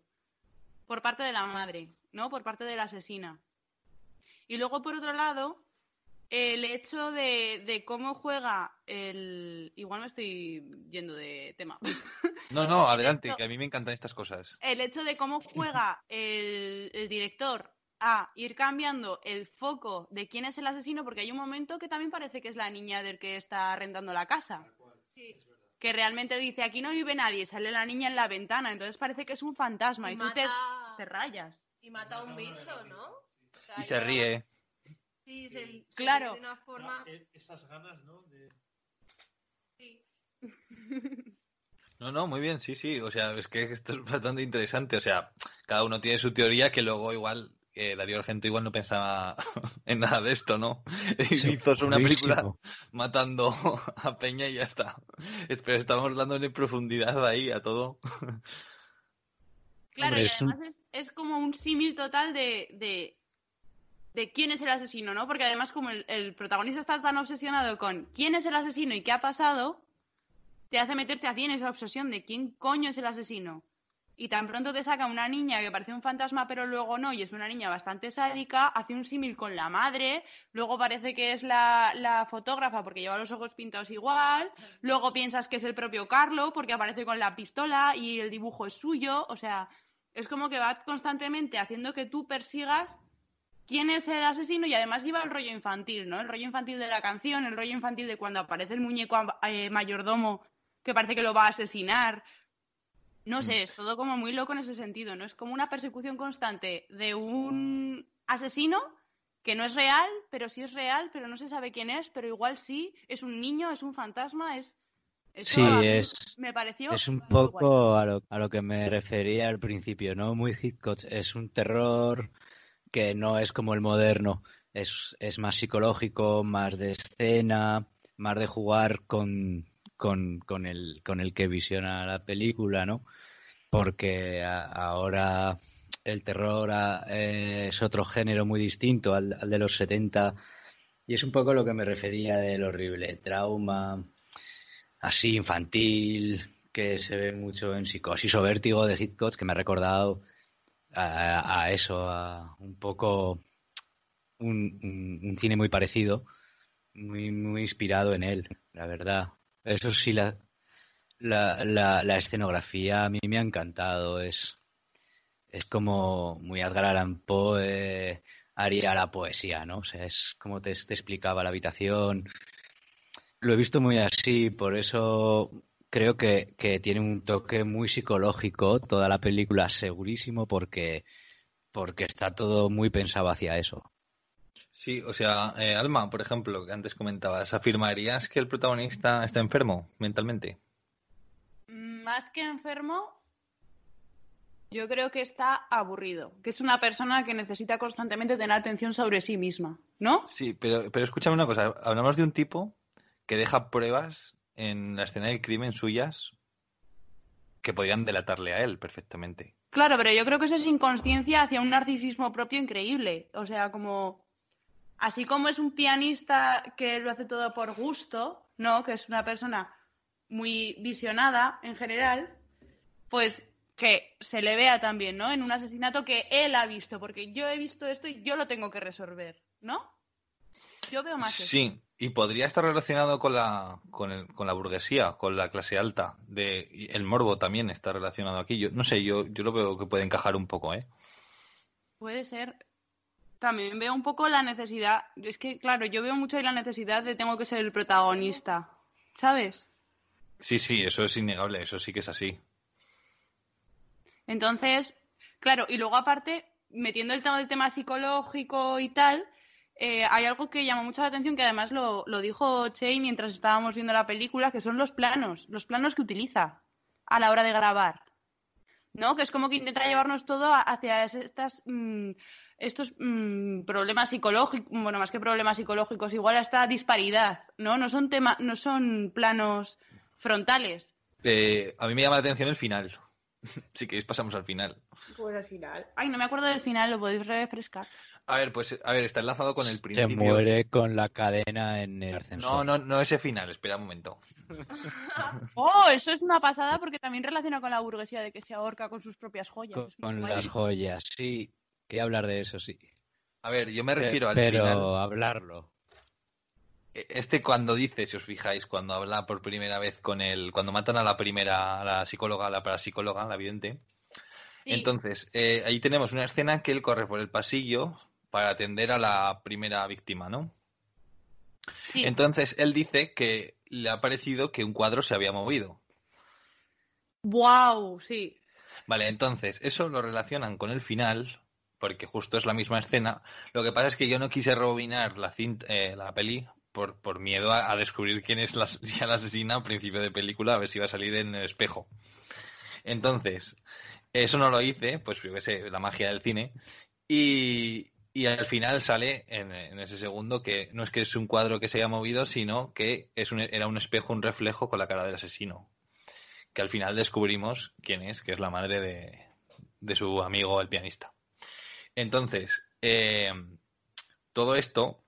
S3: Por parte de la madre, ¿no? Por parte de la asesina. Y luego, por otro lado, el hecho de, de cómo juega el... Igual me estoy yendo de tema. (laughs)
S4: No, no, adelante, que a mí me encantan estas cosas.
S3: el hecho de cómo juega el, el director a ir cambiando el foco de quién es el asesino, porque hay un momento que también parece que es la niña del que está arrendando la casa.
S1: Sí.
S3: Que realmente dice, aquí no vive nadie, sale la niña en la ventana, entonces parece que es un fantasma y,
S1: Y
S3: tú te, te rayas.
S1: y mata a un bicho, ¿no? O sea,
S4: Y se ríe.
S1: Sí, se, se
S3: Claro.
S1: de una forma.
S2: e, Esas ganas, ¿no? De...
S1: sí.
S4: No, no, muy bien, sí, sí. O sea, es que esto es bastante interesante. O sea, cada uno tiene su teoría que luego igual eh, Darío Argento igual no pensaba (laughs) en nada de esto, ¿no? (laughs) Hizo solo una película matando (laughs) a Peña y ya está. Es- Pero estamos dando en profundidad ahí a todo.
S3: Claro,
S5: Hombre,
S3: y
S5: es un-
S3: además es, es como un símil total de, de, de quién es el asesino, ¿no? Porque además como el, el protagonista está tan obsesionado con quién es el asesino y qué ha pasado, te hace meterte a ti en esa obsesión de quién coño es el asesino. Y tan pronto te saca una niña que parece un fantasma, pero luego no, y es una niña bastante sádica, hace un símil con la madre, luego parece que es la, la fotógrafa porque lleva los ojos pintados igual, luego piensas que es el propio Carlo porque aparece con la pistola y el dibujo es suyo, o sea, es como que va constantemente haciendo que tú persigas quién es el asesino y además lleva el rollo infantil, ¿no? El rollo infantil de la canción, el rollo infantil de cuando aparece el muñeco eh, mayordomo que parece que lo va a asesinar. No sé, es todo como muy loco en ese sentido, ¿no? Es como una persecución constante de un asesino que no es real, pero sí es real, pero no se sabe quién es, pero igual sí, es un niño, es un fantasma, es... eso
S5: Sí, es-
S3: Me pareció...
S5: Es un poco a lo, a lo que me refería al principio, ¿no? Muy Hitchcock. Es un terror que no es como el moderno. Es, es más psicológico, más de escena, más de jugar con, con, con el, con el que visiona la película, ¿no? Porque ahora el terror eh, es otro género muy distinto al, al de los 70 y es un poco lo que me refería del horrible trauma, así infantil, que se ve mucho en Psicosis o Vértigo de Hitchcock, que me ha recordado a, a eso, a un poco un, un- un cine muy parecido, muy, muy inspirado en él, la verdad. Eso sí, la, la, la, escenografía a mí me ha encantado, es, es como muy Edgar Allan Poe eh, haría la poesía, ¿no? O sea, es como te, te explicaba la habitación. Lo he visto muy así, por eso creo que, que tiene un toque muy psicológico toda la película, segurísimo, porque, porque está todo muy pensado hacia eso.
S4: Sí, o sea, eh, Alma, por ejemplo, que antes comentabas, ¿afirmarías que el protagonista está enfermo mentalmente?
S3: Más que enfermo, yo creo que está aburrido, que es una persona que necesita constantemente tener atención sobre sí misma, ¿no?
S4: Sí, pero, pero escúchame una cosa, hablamos de un tipo que deja pruebas en la escena del crimen suyas que podrían delatarle a él perfectamente.
S3: Claro, pero yo creo que eso es inconsciencia hacia un narcisismo propio increíble. O sea, como así como es un pianista que lo hace todo por gusto, ¿no? Que es una persona muy visionada en general, pues que se le vea también, ¿no? En un asesinato que él ha visto, porque yo he visto esto y yo lo tengo que resolver, ¿no? Yo veo más. eso.
S4: Sí, y podría estar relacionado con la, con, el- con la burguesía, con la clase alta. De, el morbo también está relacionado aquí. Yo no sé, yo, yo lo veo que puede encajar un poco, ¿eh?
S3: Puede ser. También veo un poco la necesidad. Es que, claro, yo veo mucho ahí la necesidad de tengo que ser el protagonista. ¿Sabes?
S4: Sí, sí, eso es innegable, eso sí que es así.
S3: Entonces, claro, y luego aparte, metiendo el tema del tema psicológico y tal, eh, hay algo que llama mucho la atención, que además lo, lo dijo Che mientras estábamos viendo la película, que son los planos, los planos que utiliza a la hora de grabar. ¿No? Que es como que intenta llevarnos todo hacia es- estas, mm, estos mm, problemas psicológicos, bueno, más que problemas psicológicos, igual a esta disparidad, ¿no? No son tema, no son planos frontales.
S4: Eh, a mí me llama la atención el final. (laughs) si queréis pasamos al final.
S3: Pues al final. Ay, no me acuerdo del final, lo podéis refrescar.
S4: A ver, pues, a ver, está enlazado con el
S5: Se
S4: principio.
S5: muere con la cadena en el ascensor.
S4: No, no, no ese final, espera un momento. (laughs)
S3: Oh, eso es una pasada porque también relaciona con la burguesía de que se ahorca con sus propias joyas.
S5: Con, las joyas, sí. Quería hablar de eso, sí.
S4: A ver, yo me refiero al
S5: Pero
S4: final.
S5: hablarlo.
S4: Este cuando dice, si os fijáis, cuando habla por primera vez con él, cuando matan a la primera, a la psicóloga, a la parapsicóloga, la vidente.
S3: Sí.
S4: Entonces, eh, ahí tenemos una escena que él corre por el pasillo para atender a la primera víctima, ¿no?
S3: Sí.
S4: Entonces, él dice que le ha parecido que un cuadro se había movido.
S3: Wow, sí.
S4: Vale, entonces, eso lo relacionan con el final, porque justo es la misma escena. Lo que pasa es que yo no quise rebobinar la, cinta, eh, la peli por, por miedo a, descubrir quién es la, (laughs) la asesina al principio de película, a ver si va a salir en el espejo. Entonces, eso no lo hice, pues yo la magia del cine. Y, y al final sale en, en ese segundo que no es que es un cuadro que se haya movido, sino que es un- era un espejo, un reflejo con la cara del asesino. Que al final descubrimos quién es, que es la madre de, de su amigo el pianista. Entonces, eh, todo esto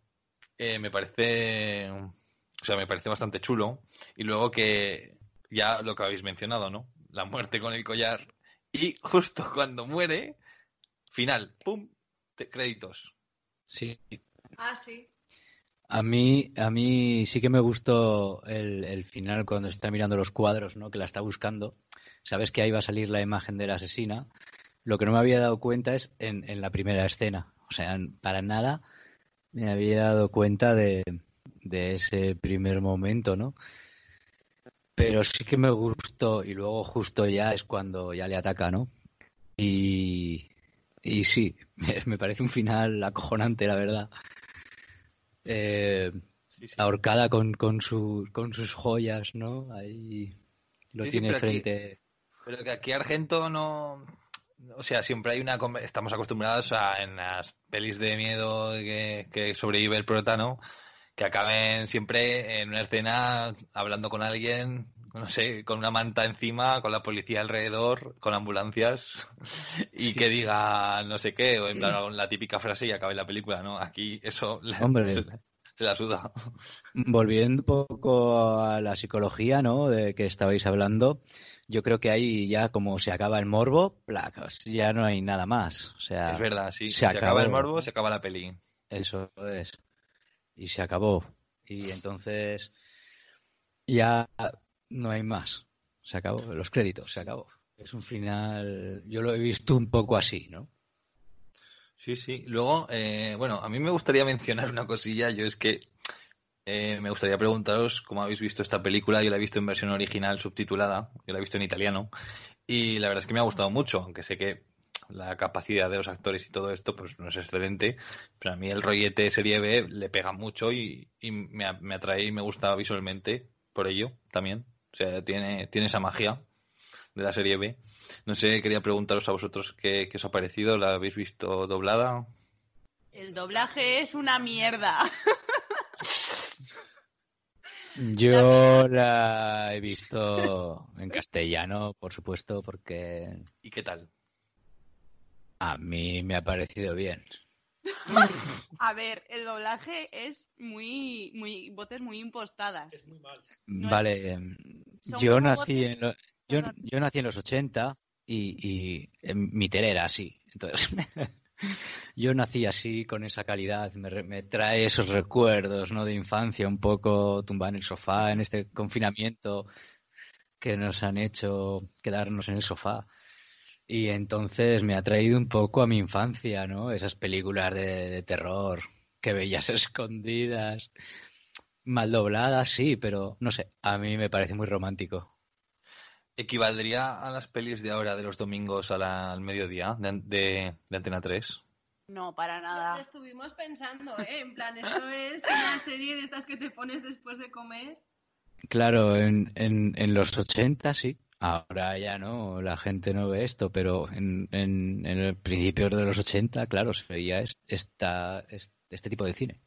S4: eh, me parece, o sea, me parece bastante chulo. Y luego que ya lo que habéis mencionado, ¿no? La muerte con el collar. Y justo (laughs) cuando muere, final, ¡pum! te- créditos.
S5: Sí.
S1: Ah, sí.
S5: A mí, a mí sí que me gustó el, el final cuando está mirando los cuadros, ¿no? Que la está buscando. Sabes que ahí va a salir la imagen de la asesina. Lo que no me había dado cuenta es en, en la primera escena. O sea, para nada me había dado cuenta de, de ese primer momento, ¿no? Pero sí que me gustó y luego justo ya es cuando ya le ataca, ¿no? Y, y sí, (laughs) me, parece un final acojonante, la verdad. Eh,
S4: Sí, sí.
S5: ahorcada con, con, su- con sus joyas, ¿no? Ahí lo
S4: Sí,
S5: tiene
S4: pero aquí-
S5: frente.
S4: Pero que aquí Argento no. O sea, siempre hay una. Estamos acostumbrados a en las pelis de miedo que, que sobrevive el protano, que acaben siempre en una escena hablando con alguien, no sé, con una manta encima, con la policía alrededor, con ambulancias, (laughs) y
S5: Sí.
S4: que diga no sé qué, o en plan la típica frase y acabe la película, ¿no? Aquí eso
S5: Hombre. (laughs)
S4: se, se la suda.
S5: Volviendo un poco a la psicología, ¿no? De que estabais hablando, yo creo que ahí ya como se acaba el morbo, placas, ya no hay nada más. O sea,
S4: Es verdad, sí.
S5: se
S4: Se, acaba el morbo, se acaba la peli.
S5: Eso es. Y se acabó. Y entonces ya no hay más. Se acabó. Los créditos, se acabó. Es un final, yo lo he visto un poco así, ¿no?
S4: Sí, sí. Luego, eh, bueno, a mí me gustaría (laughs) mencionar una cosilla. Yo es que eh, me gustaría preguntaros cómo habéis visto esta película. Yo la he visto en versión original subtitulada. Yo la he visto en italiano. Y la verdad es que me ha gustado mucho, aunque sé que la capacidad de los actores y todo esto pues no es excelente. Pero a mí el rollete serie B le pega mucho y, me atrae y me gusta visualmente por ello también. O sea, tiene, tiene esa magia de la serie B. No sé, quería preguntaros a vosotros qué, qué os ha parecido. ¿La habéis visto doblada?
S3: El doblaje es una mierda. (laughs)
S5: Yo la he visto en castellano, por supuesto, porque
S4: ¿Y qué tal?
S5: a mí me ha parecido bien. (laughs)
S3: A ver, el doblaje es muy, muy, voces muy impostadas.
S2: Es muy mal.
S3: No
S5: Vale, em, yo nací
S3: voces-
S5: en lo- yo, yo nací en los 80 y, y mi tele era así. Entonces, (laughs) yo nací así con esa calidad. Me, trae esos recuerdos, ¿no? De infancia, un poco tumbado en el sofá, en este confinamiento que nos han hecho quedarnos en el sofá. Y entonces me ha traído un poco a mi infancia, ¿no? Esas películas de, terror que veías (laughs) escondidas, mal dobladas, sí, pero no sé, a mí me parece muy romántico.
S4: ¿Equivaldría a las pelis de ahora, de los domingos a la- al mediodía, de, de- de Antena 3?
S3: No, para
S1: Lo
S3: nada.
S1: estuvimos pensando, ¿eh? En plan, esto es una serie de estas que te pones después de comer.
S5: Claro, en, en, en los 80 sí. Ahora ya no, la gente no ve esto, pero en, en, en el principio de los 80, claro, se veía es- esta, es- este tipo de cine.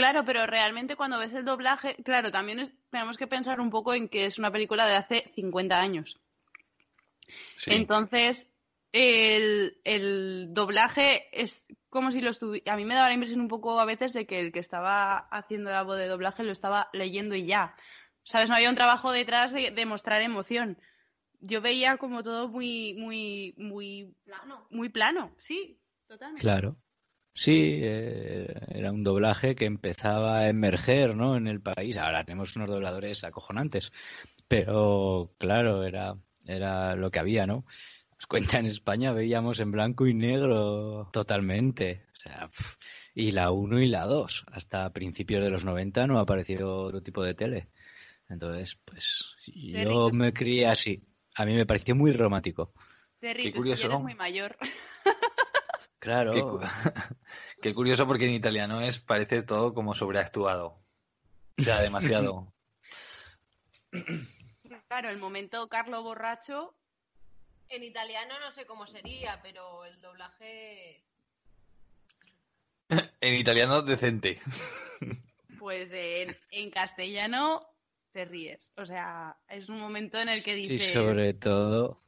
S3: Claro, pero realmente cuando ves el doblaje, claro, también es- tenemos que pensar un poco en que es una película de hace 50 años.
S4: Sí.
S3: Entonces, el, el doblaje es como si lo estuviera... A mí me daba la impresión un poco a veces de que el que estaba haciendo la voz de doblaje lo estaba leyendo y ya. ¿Sabes? No había un trabajo detrás de, de mostrar emoción. Yo veía como todo muy, muy, muy,
S1: Plano.
S3: muy plano, sí, totalmente.
S5: Claro. Sí, eh, era un doblaje que empezaba a emerger, ¿no? En el país. Ahora tenemos unos dobladores acojonantes, pero claro, era, era lo que había, ¿no? Os cuenta en España veíamos en blanco y negro totalmente. O sea, y la 1 y la 2. Hasta principios de los 90 no ha aparecido otro tipo de tele. Entonces, pues yo me crié así. A mí me pareció muy romántico.
S4: Qué
S3: tú es que
S4: curioso,
S3: ya eres
S4: ¿no?
S3: muy mayor. (laughs)
S5: Claro.
S4: Qué, cu- (laughs) qué curioso porque en italiano es parece todo como sobreactuado. O sea, demasiado. (laughs)
S3: Claro, el momento Carlo borracho,
S1: En italiano no sé cómo sería, pero el doblaje. (laughs)
S4: En italiano decente.
S3: pues en, en castellano te ríes. O sea, es un momento en el que
S5: Sí,
S3: dices...
S5: sobre todo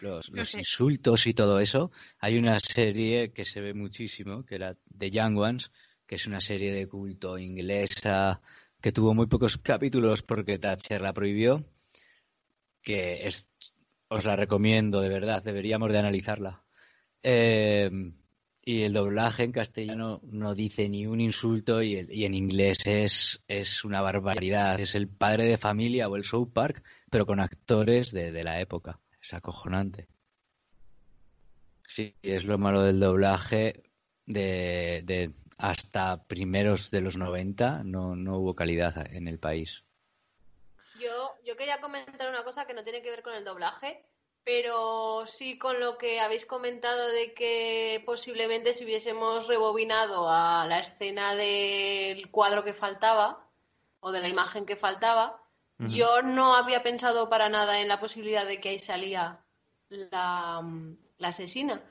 S5: los,
S3: No
S5: los
S3: sé.
S5: insultos y todo eso. Hay una serie que se ve muchísimo, que era The Young Ones, que es una serie de culto inglesa que tuvo muy pocos capítulos porque Thatcher la prohibió, que es, os la recomiendo, de verdad, deberíamos de analizarla. Eh, y el doblaje en castellano no dice ni un insulto y, el- y en inglés es, es una barbaridad. Es el padre de familia o el South Park, pero con actores de, de la época. Es acojonante. Sí, es lo malo del doblaje de, de hasta primeros de los 90 no, no hubo calidad en el país.
S1: Yo, yo quería comentar una cosa que no tiene que ver con el doblaje, pero sí con lo que habéis comentado de que posiblemente si hubiésemos rebobinado a la escena del cuadro que faltaba o de la imagen que faltaba, Yo no había pensado para nada en la posibilidad de que ahí salía la, la asesina,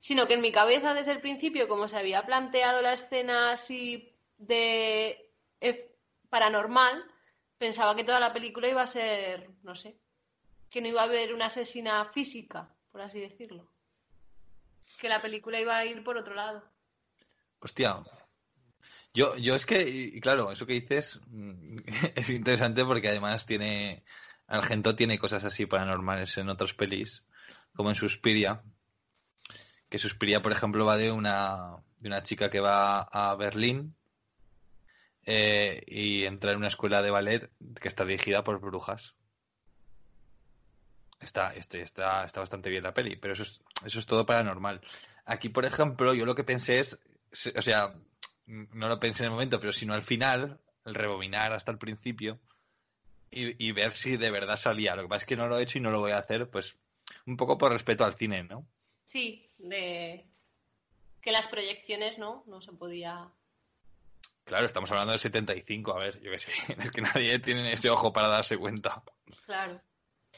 S1: sino que en mi cabeza desde el principio, como se había planteado la escena así de ef- paranormal, pensaba que toda la película iba a ser, no sé, que no iba a haber una asesina física, por así decirlo. Que la película iba a ir por otro lado.
S4: Hostia. Yo, yo es que, y claro, eso que dices mm, (laughs) es interesante porque además tiene. Argento tiene cosas así paranormales en otras pelis, como en Suspiria. Que Suspiria, por ejemplo, va de una, de una chica que va a Berlín eh, y entra en una escuela de ballet que está dirigida por brujas. Está, este, está, está bastante bien la peli, pero eso es, eso es todo paranormal. Aquí, por ejemplo, yo lo que pensé es, o sea, no lo pensé en el momento, pero sino al final, el rebobinar hasta el principio y, y ver si de verdad salía. Lo que pasa es que no lo he hecho y no lo voy a hacer, pues un poco por respeto al cine, ¿no?
S1: Sí, de que las proyecciones no, no se podía.
S4: Claro, estamos hablando del 75, a ver, yo qué sé, (laughs) es que nadie tiene ese ojo para darse cuenta.
S1: Claro.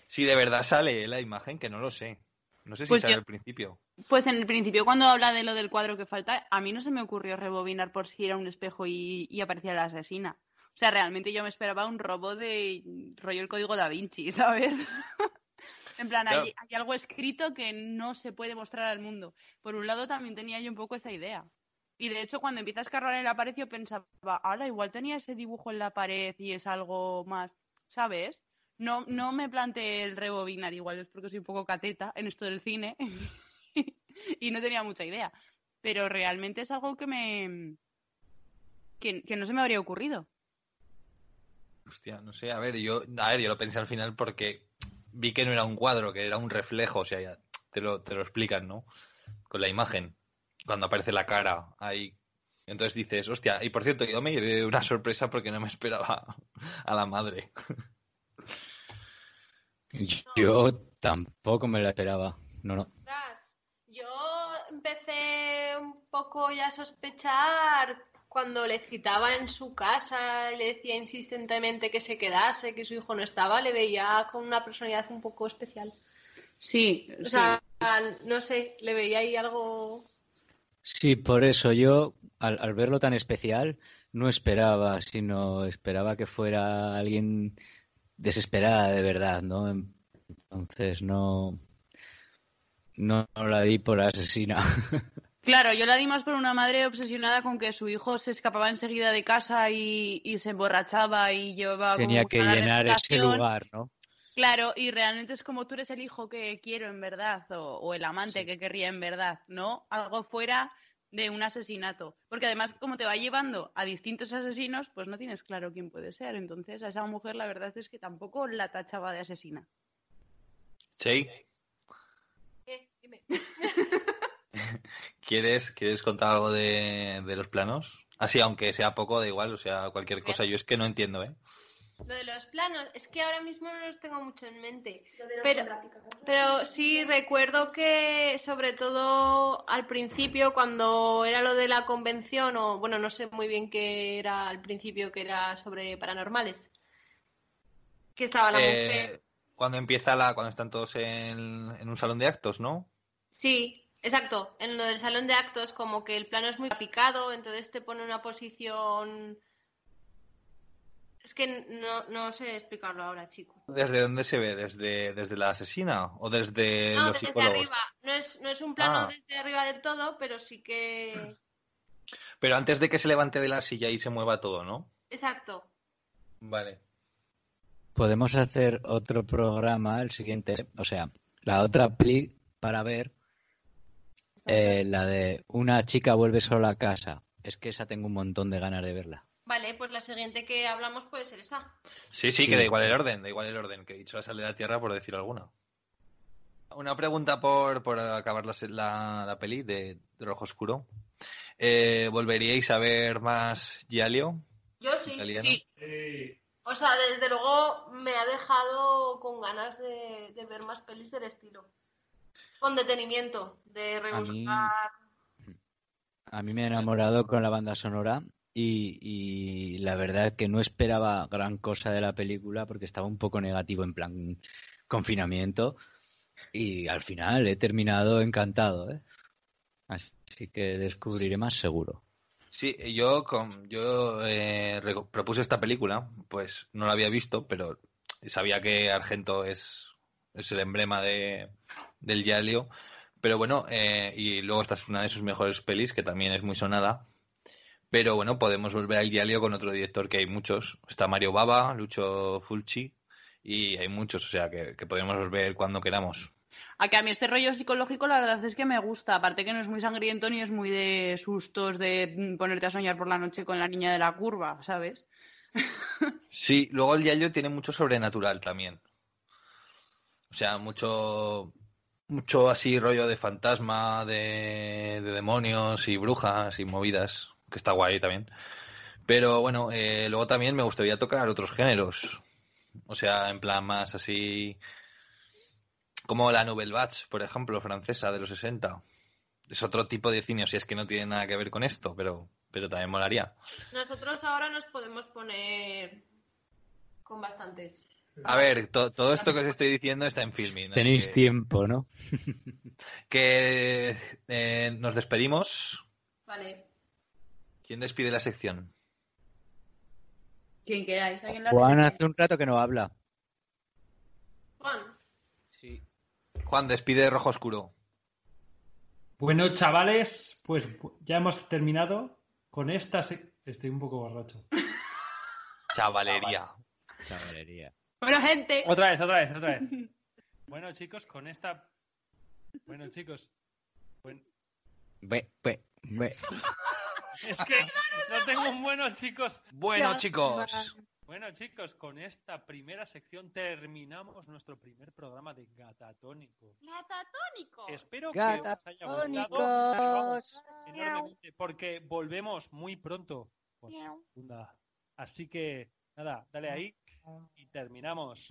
S4: Si de verdad sale la imagen, que no lo sé. No sé si
S3: Pues
S4: sale
S3: yo-
S4: al principio.
S3: Pues en el principio, cuando habla de lo del cuadro que falta, a mí no se me ocurrió rebobinar por si era un espejo y, y aparecía la asesina. O sea, realmente yo me esperaba un robo de rollo el código da Vinci, (laughs) ¿sabes? en plan, hay, algo escrito que no se puede mostrar al mundo. Por un lado, también tenía yo un poco esa idea. Y de hecho, cuando empieza a escarbar en la pared, yo pensaba, ahora igual tenía ese dibujo en la pared y es algo más, ¿sabes? No, no me planteé el rebobinar, igual es porque soy un poco cateta en esto del cine (laughs) (laughs) y no tenía mucha idea. Pero realmente es algo que me. que, que no se me habría ocurrido.
S4: Hostia, no sé, a ver, yo, a ver, yo lo pensé al final porque vi que no era un cuadro, que era un reflejo, o sea, ya te lo, te lo explican, ¿no? Con la imagen, cuando aparece la cara ahí. Entonces dices, hostia, y por cierto, yo me llevé una sorpresa porque no me esperaba a la madre. (laughs)
S5: Yo tampoco me la esperaba. No, no.
S1: Yo empecé un poco ya a sospechar cuando le citaba en su casa y le decía insistentemente que se quedase, que su hijo no estaba, le veía con una personalidad un poco especial.
S3: Sí,
S1: O sea, no sé, le veía ahí algo.
S5: Sí, por eso yo, al, al verlo tan especial, no esperaba, sino esperaba que fuera alguien desesperada de verdad, ¿no? Entonces no, no, no la di por asesina. (laughs)
S3: Claro, yo la di más por una madre obsesionada con que su hijo se escapaba enseguida de casa y, y se emborrachaba y llevaba como
S5: Tenía que llenar ese lugar, ¿no?
S3: Claro, y realmente es como tú eres el hijo que quiero en verdad o, o el amante que querría en verdad, ¿no? Algo fuera de un asesinato. Porque además, como te va llevando a distintos asesinos, pues no tienes claro quién puede ser. Entonces, a esa mujer la verdad es que tampoco la tachaba de asesina.
S1: Dime. (laughs)
S4: ¿quieres, ¿quieres contar algo de, de los planos? Así, aunque sea poco, da igual, o sea, cualquier cosa. Yo es que no entiendo, ¿eh?
S1: Lo de los planos, es que ahora mismo no los tengo mucho en mente. Pero, pero sí recuerdo que, sobre todo al principio, cuando era lo de la convención, o bueno, no sé muy bien qué era al principio, que era sobre paranormales, que estaba la
S4: Eh,
S1: mujer.
S4: cuando empieza la, cuando están todos en, en un salón de actos, ¿no?
S1: Sí, exacto. En lo del salón de actos, como que el plano es muy picado, entonces te pone una posición. Es que no, no sé explicarlo ahora, chico.
S4: ¿Desde dónde se ve? ¿Desde, desde la asesina o desde
S1: No,
S4: los
S1: desde
S4: psicólogos?
S1: arriba. No es, no es un plano
S4: Ah.
S1: desde arriba del todo, pero sí que.
S4: Pero antes de que se levante de la silla y se mueva todo, ¿no?
S1: Exacto.
S4: Vale.
S5: Podemos hacer otro programa, el siguiente, o sea, la otra pli para ver, eh, la de una chica vuelve sola a casa. Es que esa tengo un montón de ganas de verla.
S1: Vale, pues la siguiente que hablamos puede ser esa.
S4: Sí, sí,
S5: Sí.
S4: que da igual el orden, da igual el orden, que he dicho la sal de la tierra por decir alguna. Una pregunta por, por acabar la, la, la peli de, de Rojo Oscuro. Eh, ¿Volveríais a ver más Giallo?
S1: Yo sí.
S4: Italiano.
S1: Sí. O sea, desde luego me ha dejado con ganas de, de ver más pelis del estilo. Con detenimiento, de rebuscar.
S5: A mí me ha enamorado con la banda sonora y, y la verdad que no esperaba gran cosa de la película porque estaba un poco negativo en plan confinamiento y al final he terminado encantado, ¿eh? Así que descubriré más seguro.
S4: Sí, yo, con, yo eh, propuse esta película, pues no la había visto, pero sabía que Argento es, es el emblema de, del Giallo. Pero bueno, eh, y luego esta es una de sus mejores pelis, que también es muy sonada. Pero bueno, podemos volver al Giallo con otro director, que hay muchos. Está Mario Bava, Lucho Fulci, y hay muchos, o sea, que, que podemos volver cuando queramos.
S3: A que a mí este rollo psicológico la verdad es que me gusta, aparte que no es muy sangriento ni es muy de sustos de ponerte a soñar por la noche con la niña de la curva, ¿sabes? (laughs)
S4: Sí, luego el Yayo tiene mucho sobrenatural también. O sea, mucho, mucho así rollo de fantasma, de, de demonios y brujas y movidas, que está guay también. Pero bueno, eh, luego también me gustaría tocar otros géneros. O sea, en plan más así como la Nouvelle Vague, por ejemplo, francesa de los 60. Es otro tipo de cine, o sea, es que no tiene nada que ver con esto, pero, pero también molaría.
S1: Nosotros ahora nos podemos poner con bastantes.
S4: A ver, to- todo esto que os estoy diciendo está en filming.
S5: Tenéis
S4: que-
S5: tiempo, ¿no? (laughs)
S4: Que eh, nos despedimos.
S1: Vale.
S4: ¿Quién despide la sección?
S3: Quien queráis. ¿alguien la
S5: Juan hace un rato que no habla.
S1: Juan,
S4: Sí. Juan, despide Rojo Oscuro.
S2: Bueno, chavales, pues ya hemos terminado con esta. se- Estoy un poco borracho. (laughs)
S4: Chavalería.
S5: Chavalería.
S1: Bueno, gente,
S2: Otra vez, otra vez, otra vez. (laughs) Bueno, chicos, con esta. Bueno, chicos. buen-
S5: Ve, ve, ve.
S2: Es que no tengo un bueno, chicos.
S4: Bueno, chicos.
S2: Bueno, chicos, con esta primera sección terminamos nuestro primer programa de Gatatónicos.
S3: Metatónico.
S2: Espero que os haya gustado
S5: Gatatónicos.
S2: enormemente, porque volvemos muy pronto con la segunda. Así que, nada, dale ahí y terminamos.